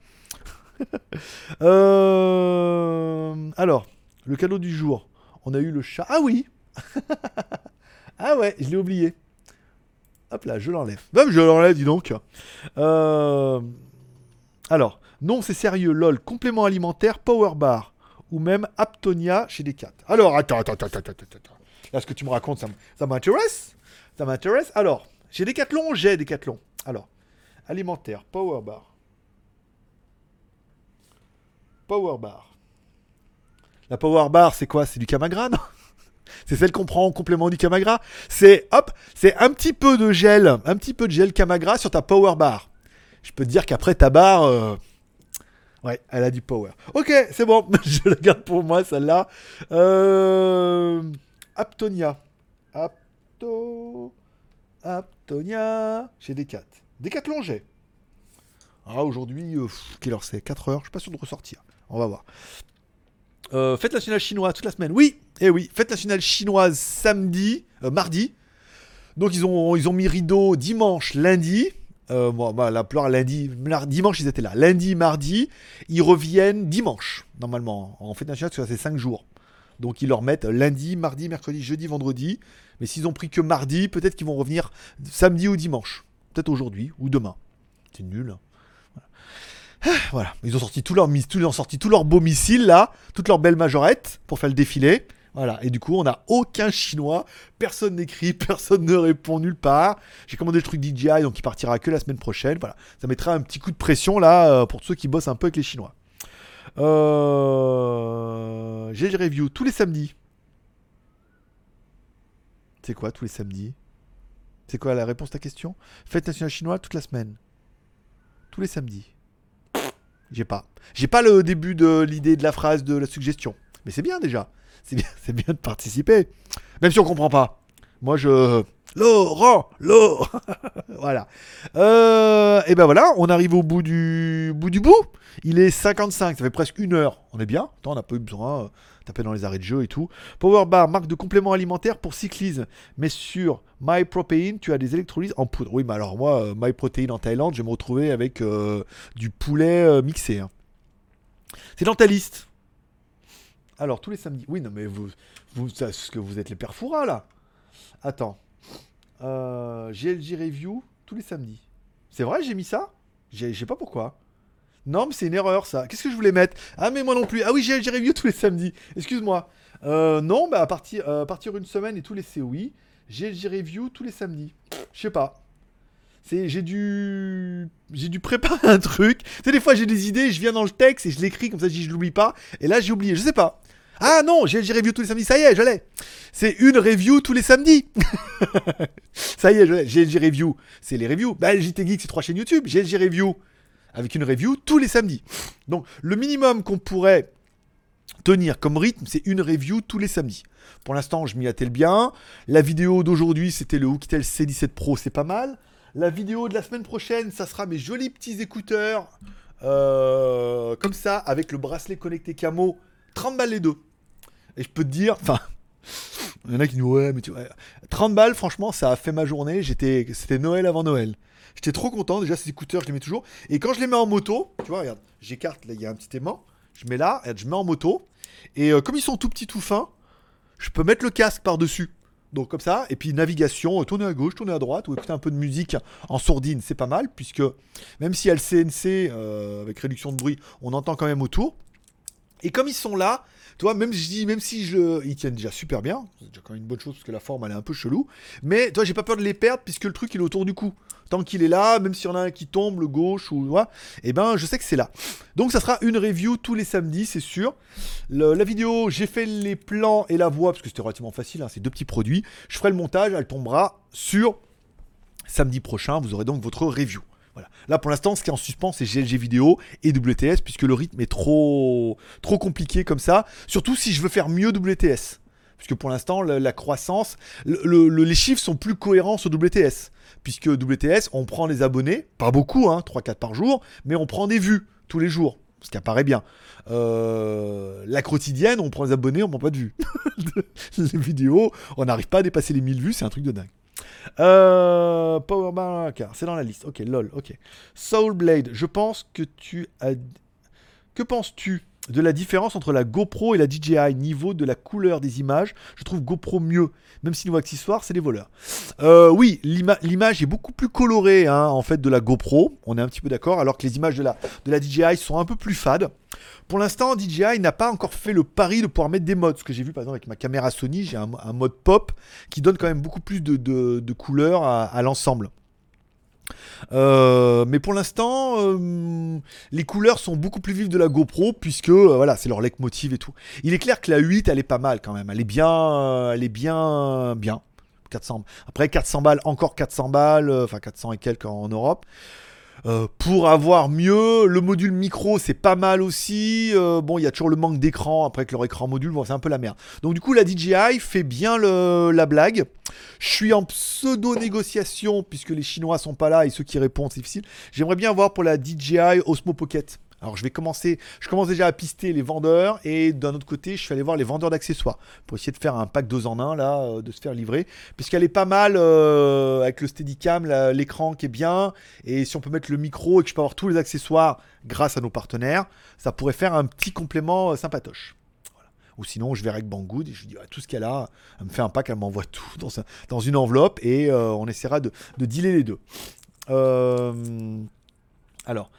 Euh, Alors, le cadeau du jour. On a eu le chat. Ah oui Ah ouais, je l'ai oublié. Hop là, je l'enlève. Même je l'enlève, dis donc. Euh, Alors, non, c'est sérieux, lol. Complément alimentaire, Power Bar. Ou même Aptonia chez Decat. Alors, attends, attends, attends, attends, attends. Là, ce que tu me racontes, ça m'intéresse. Ça m'intéresse. Alors, chez Decathlon, j'ai Decathlon. Alors, alimentaire, Power Bar. Power Bar. La Power Bar, c'est quoi? C'est du Camagra, C'est celle qu'on prend en complément du Camagra? C'est, hop, c'est un petit peu de gel, un petit peu de gel Camagra sur ta Power Bar. Je peux te dire qu'après ta barre, euh, Ouais, elle a du power. Ok, c'est bon, je la garde pour moi celle-là. Euh... Aptonia. Apto... Aptonia. 4. Des 4 j'ai. Ah, aujourd'hui, euh, quelle heure c'est? 4 heures, je suis pas sûr de ressortir. On va voir. Euh, fête nationale chinoise toute la semaine. Oui, et oui, fête nationale chinoise samedi, euh, mardi. Donc ils ont, ils ont mis rideau dimanche, lundi. Euh, bon, bah, la plupart lundi, dimanche ils étaient là. Lundi, mardi, ils reviennent dimanche, normalement. En fête nationale, parce que c'est 5 jours. Donc ils leur mettent lundi, mardi, mercredi, jeudi, vendredi. Mais s'ils ont pris que mardi, peut-être qu'ils vont revenir samedi ou dimanche. Peut-être aujourd'hui ou demain. C'est nul. hein. Voilà. Ils ont sorti tous leurs mis- tous- leurs beaux missiles là, toutes leurs belles majorettes pour faire le défilé. Voilà. Et du coup, on n'a aucun chinois. Personne n'écrit, personne ne répond nulle part. J'ai commandé le truc DJI, donc il partira que la semaine prochaine. Voilà. Ça mettra un petit coup de pression là euh, pour ceux qui bossent un peu avec les chinois. Euh... J'ai le review tous les samedis. C'est quoi tous les samedis? C'est quoi la réponse à ta question? Fête nationale chinoise toute la semaine. Tous les samedis. J'ai pas. Le début de l'idée de la phrase de la suggestion. Mais c'est bien déjà. C'est bien, c'est bien de participer. Même si on comprend pas. Moi je. Laurent Laurent Voilà. Euh, et ben voilà, on arrive au bout du bout du bout. Il est 55, ça fait presque une heure. On est bien. Attends, on n'a pas eu besoin de taper dans les arrêts de jeu et tout. Power Bar, marque de complément alimentaire pour cyclisme. Mais sur MyProtein, tu as des électrolytes en poudre. Oui, mais alors moi, euh, MyProtein en Thaïlande, je vais me retrouver avec euh, du poulet euh, mixé. hein. C'est dans ta liste. Alors, tous les samedis. Oui, non, mais vous, ça, que vous êtes les perfouras là. Attends. GLG Review tous les samedis. C'est vrai, j'ai mis ça? Je sais pas pourquoi. Non, mais c'est une erreur ça. Qu'est-ce que je voulais mettre? Ah, mais moi non plus. Ah oui, GLG Review tous les samedis. Excuse-moi. Euh, non, bah à partir, euh, partir une semaine et tous les COI. GLG Review tous les samedis. Je sais pas. C'est, j'ai dû, j'ai dû préparer un truc. Tu sais, des fois j'ai des idées, je viens dans le texte et je l'écris comme ça, je je l'oublie pas. Et là j'ai oublié, je sais pas. Ah non, GLG Review tous les samedis, ça y est, je l'ai. C'est une review tous les samedis. ça y est, je l'ai. GLG Review, c'est les reviews. Bah, JT Geek, c'est trois chaînes YouTube. GLG Review, avec une review tous les samedis. Donc, le minimum qu'on pourrait tenir comme rythme, c'est une review tous les samedis. Pour l'instant, je m'y attelle bien. La vidéo d'aujourd'hui, c'était le Hooktel C17 Pro, c'est pas mal. La vidéo de la semaine prochaine, ça sera mes jolis petits écouteurs, euh, comme ça, avec le bracelet connecté camo, 30 balles les deux. Et je peux te dire, enfin, il y en a qui disent ouais, mais tu vois, 30 balles, franchement, ça a fait ma journée. C'était Noël avant Noël. J'étais trop content. Déjà, ces écouteurs, je les mets toujours. Et quand je les mets en moto, tu vois, regarde, j'écarte, là, il y a un petit aimant. Je mets là, je mets en moto. Et euh, comme ils sont tout petits, tout fins, je peux mettre le casque par-dessus. Donc comme ça, et puis navigation, euh, tourner à gauche, tourner à droite, ou écouter un peu de musique en sourdine, c'est pas mal, puisque même s'il y a le CNC euh, avec réduction de bruit, on entend quand même autour. Et comme ils sont là, tu vois, même, je dis, même si je, ils tiennent déjà super bien, c'est déjà quand même une bonne chose parce que la forme elle est un peu chelou, mais toi j'ai pas peur de les perdre puisque le truc il est autour du cou. Tant qu'il est là, même s'il y en a un qui tombe, le gauche ou et ben je sais que c'est là. Donc ça sera une review tous les samedis, c'est sûr. La vidéo, j'ai fait les plans et la voix parce que c'était relativement facile, hein, c'est deux petits produits. Je ferai le montage, elle tombera sur samedi prochain. Vous aurez donc votre review. Voilà. Là pour l'instant, ce qui est en suspens, c'est GLG vidéo et WTS puisque le rythme est trop compliqué comme ça. Surtout si je veux faire mieux WTS. Puisque pour l'instant, la, croissance, le- le- le- les chiffres sont plus cohérents sur WTS. Puisque WTS, on prend les abonnés, pas beaucoup, hein, 3-4 par jour, mais on prend des vues tous les jours, ce qui apparaît bien. Euh, la quotidienne, on prend les abonnés, on prend pas de vues. les vidéos, on n'arrive pas à dépasser les 1000 vues, c'est un truc de dingue. Euh, Power Car, c'est dans la liste. Ok, lol, ok. Soul Blade, je pense que tu as. Que penses-tu de la différence entre la GoPro et la DJI niveau de la couleur des images Je trouve GoPro mieux, même si niveau accessoire, c'est des voleurs. Euh, oui, l'ima- l'image est beaucoup plus colorée hein, en fait de la GoPro, on est un petit peu d'accord, alors que les images de la, de la DJI sont un peu plus fades. Pour l'instant, DJI n'a pas encore fait le pari de pouvoir mettre des modes. Ce que j'ai vu par exemple avec ma caméra Sony, j'ai un, mode pop qui donne quand même beaucoup plus de, de, couleurs à l'ensemble. Euh, mais pour l'instant, euh, les couleurs sont beaucoup plus vives de la GoPro puisque euh, voilà, c'est leur leitmotiv et tout. Il est clair que la 8, elle est pas mal quand même. Elle est bien, elle est bien, bien. 400. Après 400 balles, encore 400 balles, enfin 400 et quelques en Europe. Euh, pour avoir mieux, le module micro c'est pas mal aussi. Euh, bon, il y a toujours le manque d'écran après que leur écran module, bon, c'est un peu la merde. Donc du coup, la DJI fait bien la blague. Je suis en pseudo négociation puisque les Chinois sont pas là et ceux qui répondent c'est difficile. J'aimerais bien voir pour la DJI Osmo Pocket. Alors je vais commencer, je commence déjà à pister les vendeurs et d'un autre côté je suis allé voir les vendeurs d'accessoires pour essayer de faire un pack 2 en 1 là, euh, de se faire livrer puisqu'elle est pas mal euh, avec le Steadicam, l'écran qui est bien et si on peut mettre le micro et que je peux avoir tous les accessoires grâce à nos partenaires, ça pourrait faire un petit complément euh, sympatoche. Ou sinon je verrai avec Banggood et je lui dis ouais, tout ce qu'elle a, elle me fait un pack, elle m'envoie tout dans, un- dans une enveloppe et on essaiera de, de dealer les deux. Alors,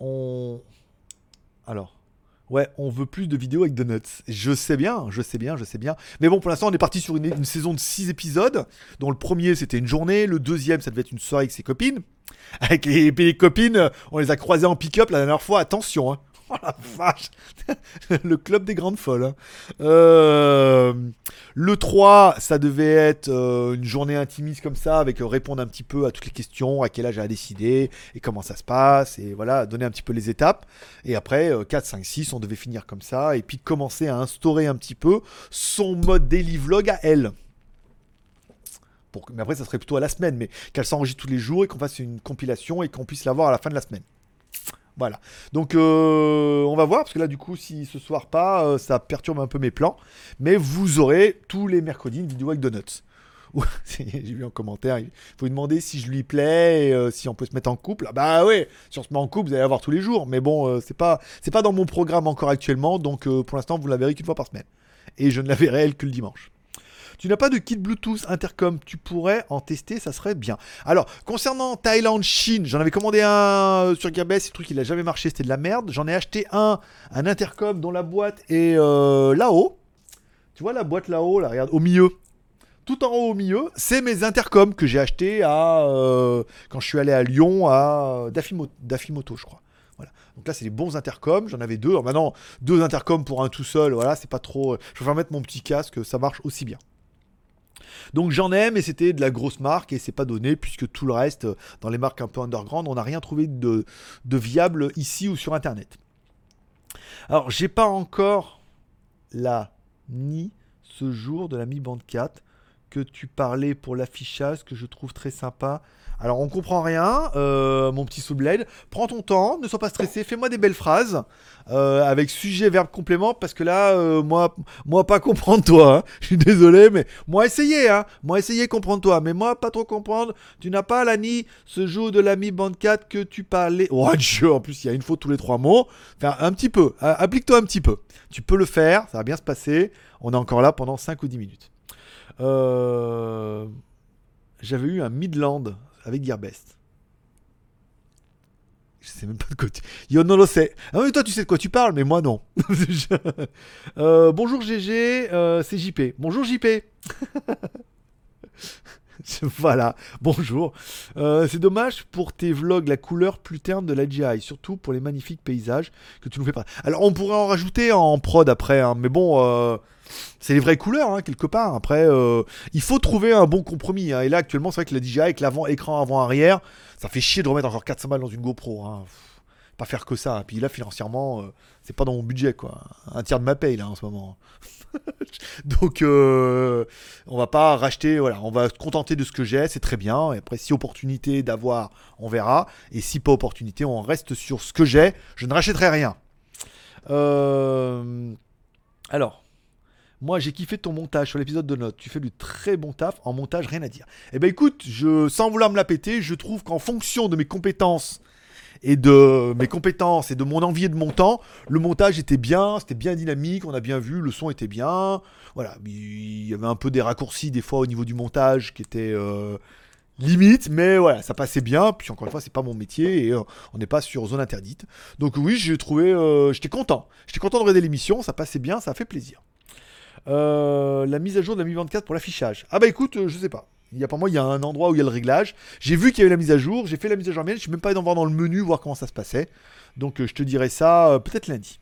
on... Alors, ouais, on veut plus de vidéos avec Donuts. Je sais bien, je sais bien, je sais bien. Mais bon, pour l'instant, on est parti sur une, saison de 6 épisodes, dont le premier, c'était une journée. Le deuxième, ça devait être une soirée avec ses copines. Avec les, les copines, on les a croisées en pick-up la dernière fois. Attention, hein. Oh la vache Le club des grandes folles. hein. Euh, le 3, ça devait être euh, une journée intimiste comme ça, avec euh, répondre un petit peu à toutes les questions, à quel âge a décidé, et comment ça se passe, et voilà, donner un petit peu les étapes. Et après, euh, 4, 5, 6, on devait finir comme ça, et puis commencer à instaurer un petit peu son mode daily vlog à elle. Mais après, ça serait plutôt à la semaine, mais qu'elle s'enregistre tous les jours et qu'on fasse une compilation et qu'on puisse l'avoir à la fin de la semaine. Voilà. Donc, euh, on va voir, parce que là, du coup, si ce soir pas, euh, ça perturbe un peu mes plans. Mais vous aurez tous les mercredis une vidéo avec Donuts. J'ai vu en commentaire, il faut lui demander si je lui plais, et, euh, si on peut se mettre en couple. Ah bah ouais, si on se met en couple, vous allez la voir tous les jours. Mais bon, c'est pas, c'est pas dans mon programme encore actuellement, donc pour l'instant, vous la verrez qu'une fois par semaine. Et je ne la verrai elle que le dimanche. Tu n'as pas de kit Bluetooth intercom, tu pourrais en tester, ça serait bien. Alors, concernant Thaïlande, Chine, j'en avais commandé un euh, sur Gearbest, le truc il a jamais marché, c'était de la merde. J'en ai acheté un, un intercom dont la boîte est euh, là-haut. Tu vois la boîte là-haut, là, regarde, au milieu. Tout en haut au milieu, c'est mes intercoms que j'ai acheté à euh, quand je suis allé à Lyon à Dafimo- Dafimoto, je crois. Voilà. Donc là, c'est des bons intercoms. J'en avais deux. Maintenant, deux intercoms pour un tout seul. Voilà, c'est pas trop. Je préfère mettre mon petit casque, ça marche aussi bien. Donc j'en ai, mais c'était de la grosse marque et c'est pas donné puisque tout le reste, euh, dans les marques un peu underground, on n'a rien trouvé de, de viable ici ou sur internet. Alors j'ai pas encore la ni ce jour de la Mi Band 4 que tu parlais pour l'affichage que je trouve très sympa. Alors on comprend rien, euh, mon petit Soulblade. Prends ton temps, ne sois pas stressé, fais-moi des belles phrases euh, avec sujet, verbe, complément parce que là, euh, moi, moi pas comprendre toi. hein. Je suis désolé, mais moi essayer, hein. Moi essayer comprendre toi, mais moi pas trop comprendre. Tu n'as pas Lani ce jour de l'ami Band 4 que tu parlais. Oh Dieu, en plus il y a une faute tous les trois mots. Enfin un petit peu, hein, applique-toi un petit peu. Tu peux le faire, ça va bien se passer. On est encore là pendant 5 ou 10 minutes. J'avais eu un Midland avec Gearbest. Je sais même pas de quoi tu... Yo, non, non, c'est... Ah oui, toi, tu sais de quoi tu parles, mais moi, non. Euh, bonjour, GG, euh, c'est JP. Bonjour, JP. voilà, bonjour. Euh, c'est dommage pour tes vlogs, la couleur plus terne de la GI, surtout pour les magnifiques paysages que tu nous fais pas. Alors, on pourrait en rajouter en prod après, hein, mais bon... euh, c'est les vraies couleurs, hein, quelque part. Après, euh, il faut trouver un bon compromis. hein. Et là, actuellement, c'est vrai que la DJI avec l'avant, écran avant-arrière, ça fait chier de remettre encore 400 balles dans une GoPro. Pas faire que ça. Puis là, financièrement, c'est pas dans mon budget, quoi. Un tiers de ma paye, là, en ce moment. Donc, euh, on va pas racheter. Voilà, on va se contenter de ce que j'ai. C'est très bien. Et après, si opportunité d'avoir, on verra. Et si pas opportunité, on reste sur ce que j'ai. Je ne rachèterai rien. Euh, Alors. Moi, j'ai kiffé ton montage sur l'épisode de notes. Tu fais du très bon taf. En montage, rien à dire. Eh ben, écoute, je, sans vouloir me la péter, je trouve qu'en fonction de mes compétences et de mes compétences et de mon envie et de mon temps, le montage était bien, c'était bien dynamique, on a bien vu, le son était bien. Voilà, il y avait un peu des raccourcis des fois au niveau du montage qui étaient euh, limite, mais voilà, ça passait bien. Puis encore une fois, c'est pas mon métier et euh, on n'est pas sur zone interdite. Donc oui, j'ai trouvé, euh, j'étais content. J'étais content de regarder l'émission, ça passait bien, ça fait plaisir. Euh, la mise à jour de la Mi 24 pour l'affichage. Ah bah écoute, je sais pas. Il y a pour moi, il y a un endroit où il y a le réglage. J'ai vu qu'il y avait la mise à jour, j'ai fait la mise à jour mienne, je suis même pas allé voir dans le menu voir comment ça se passait. Donc euh, je te dirai ça euh, peut-être lundi.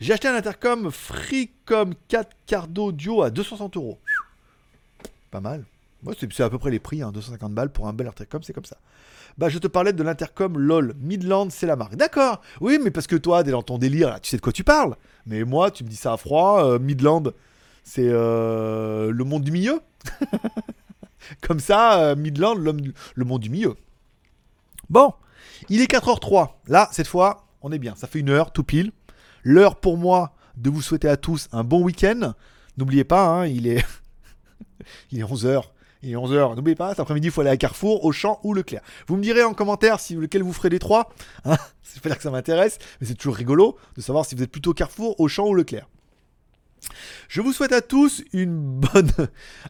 J'ai acheté un intercom Freecom 4 quart d'audio à 260 euros. Pas mal. Moi, c'est c'est à peu près les prix, hein, 250 balles pour un bel intercom, c'est comme ça. Bah, je te parlais de l'intercom LOL. Midland, c'est la marque. D'accord. Oui, mais parce que toi, t'es dans ton délire, là, tu sais de quoi tu parles. Mais moi, tu me dis ça à froid. euh, Midland, c'est le monde du milieu. comme ça, euh, Midland, le monde du milieu. Bon, il est 4h03. Là, cette fois, on est bien. Ça fait une heure, tout pile. L'heure pour moi de vous souhaiter à tous un bon week-end. N'oubliez pas, hein, il est... il est 11h. Il est 11h. N'oubliez pas, cet après-midi, il faut aller à Carrefour, Auchan ou Leclerc. Vous me direz en commentaire si lequel vous ferez des trois. Hein c'est pas dire que ça m'intéresse, mais c'est toujours rigolo de savoir si vous êtes plutôt Carrefour, Auchan ou Leclerc. Je vous souhaite à tous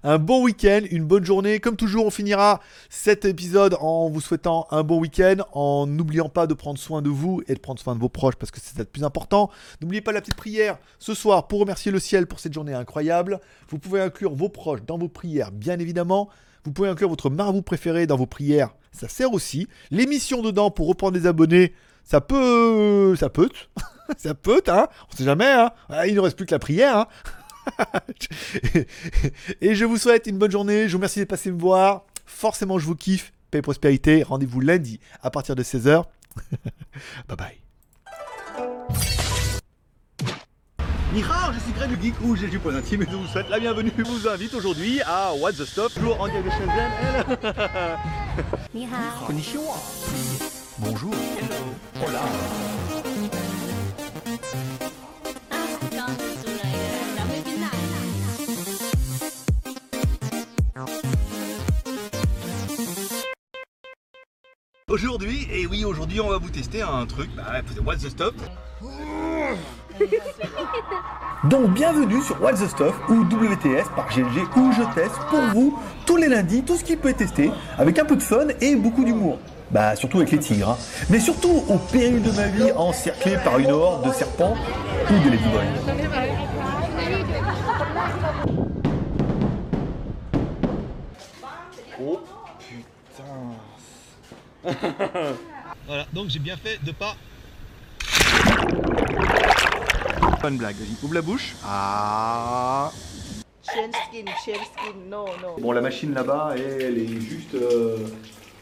un bon week-end, une bonne journée. Comme toujours, on finira cet épisode en vous souhaitant un bon week-end, en n'oubliant pas de prendre soin de vous et de prendre soin de vos proches parce que c'est le plus important. N'oubliez pas la petite prière ce soir pour remercier le ciel pour cette journée incroyable. Vous pouvez inclure vos proches dans vos prières, bien évidemment. Vous pouvez inclure votre marabout préféré dans vos prières, ça sert aussi. L'émission dedans pour reprendre des abonnés, ça peut, ça peut, ça peut, hein. On sait jamais, hein. Ah, Il ne reste plus que la prière, hein. Et je vous souhaite une bonne journée. Je vous remercie de passer me voir. Forcément, je vous kiffe. Paix et prospérité. Rendez-vous lundi à partir de 16h. bye bye. Nihao, je suis Greg le Geek ou j'ai du point intime et je vous souhaite la bienvenue. Je vous invite aujourd'hui à What the Stop, toujours en direct de Shenzhen. Bonjour. Hola. Dans le soleil, la matinale. Aujourd'hui, et oui, aujourd'hui, on va vous tester un truc. Bah, c'est What the Stop. Donc bienvenue sur What's the Stuff ou WTS par GLG où je teste pour vous tous les lundis tout ce qui peut être testé avec un peu de fun et beaucoup d'humour. Bah surtout avec les tigres. hein. Mais surtout au péril de ma vie encerclé par une horde de serpents ou de ladyboys. Oh putain. voilà, donc j'ai bien fait de pas. Pas une blague, vas-y, ouvre la bouche. Ah. Bon, la machine là-bas, elle, elle est juste. euh,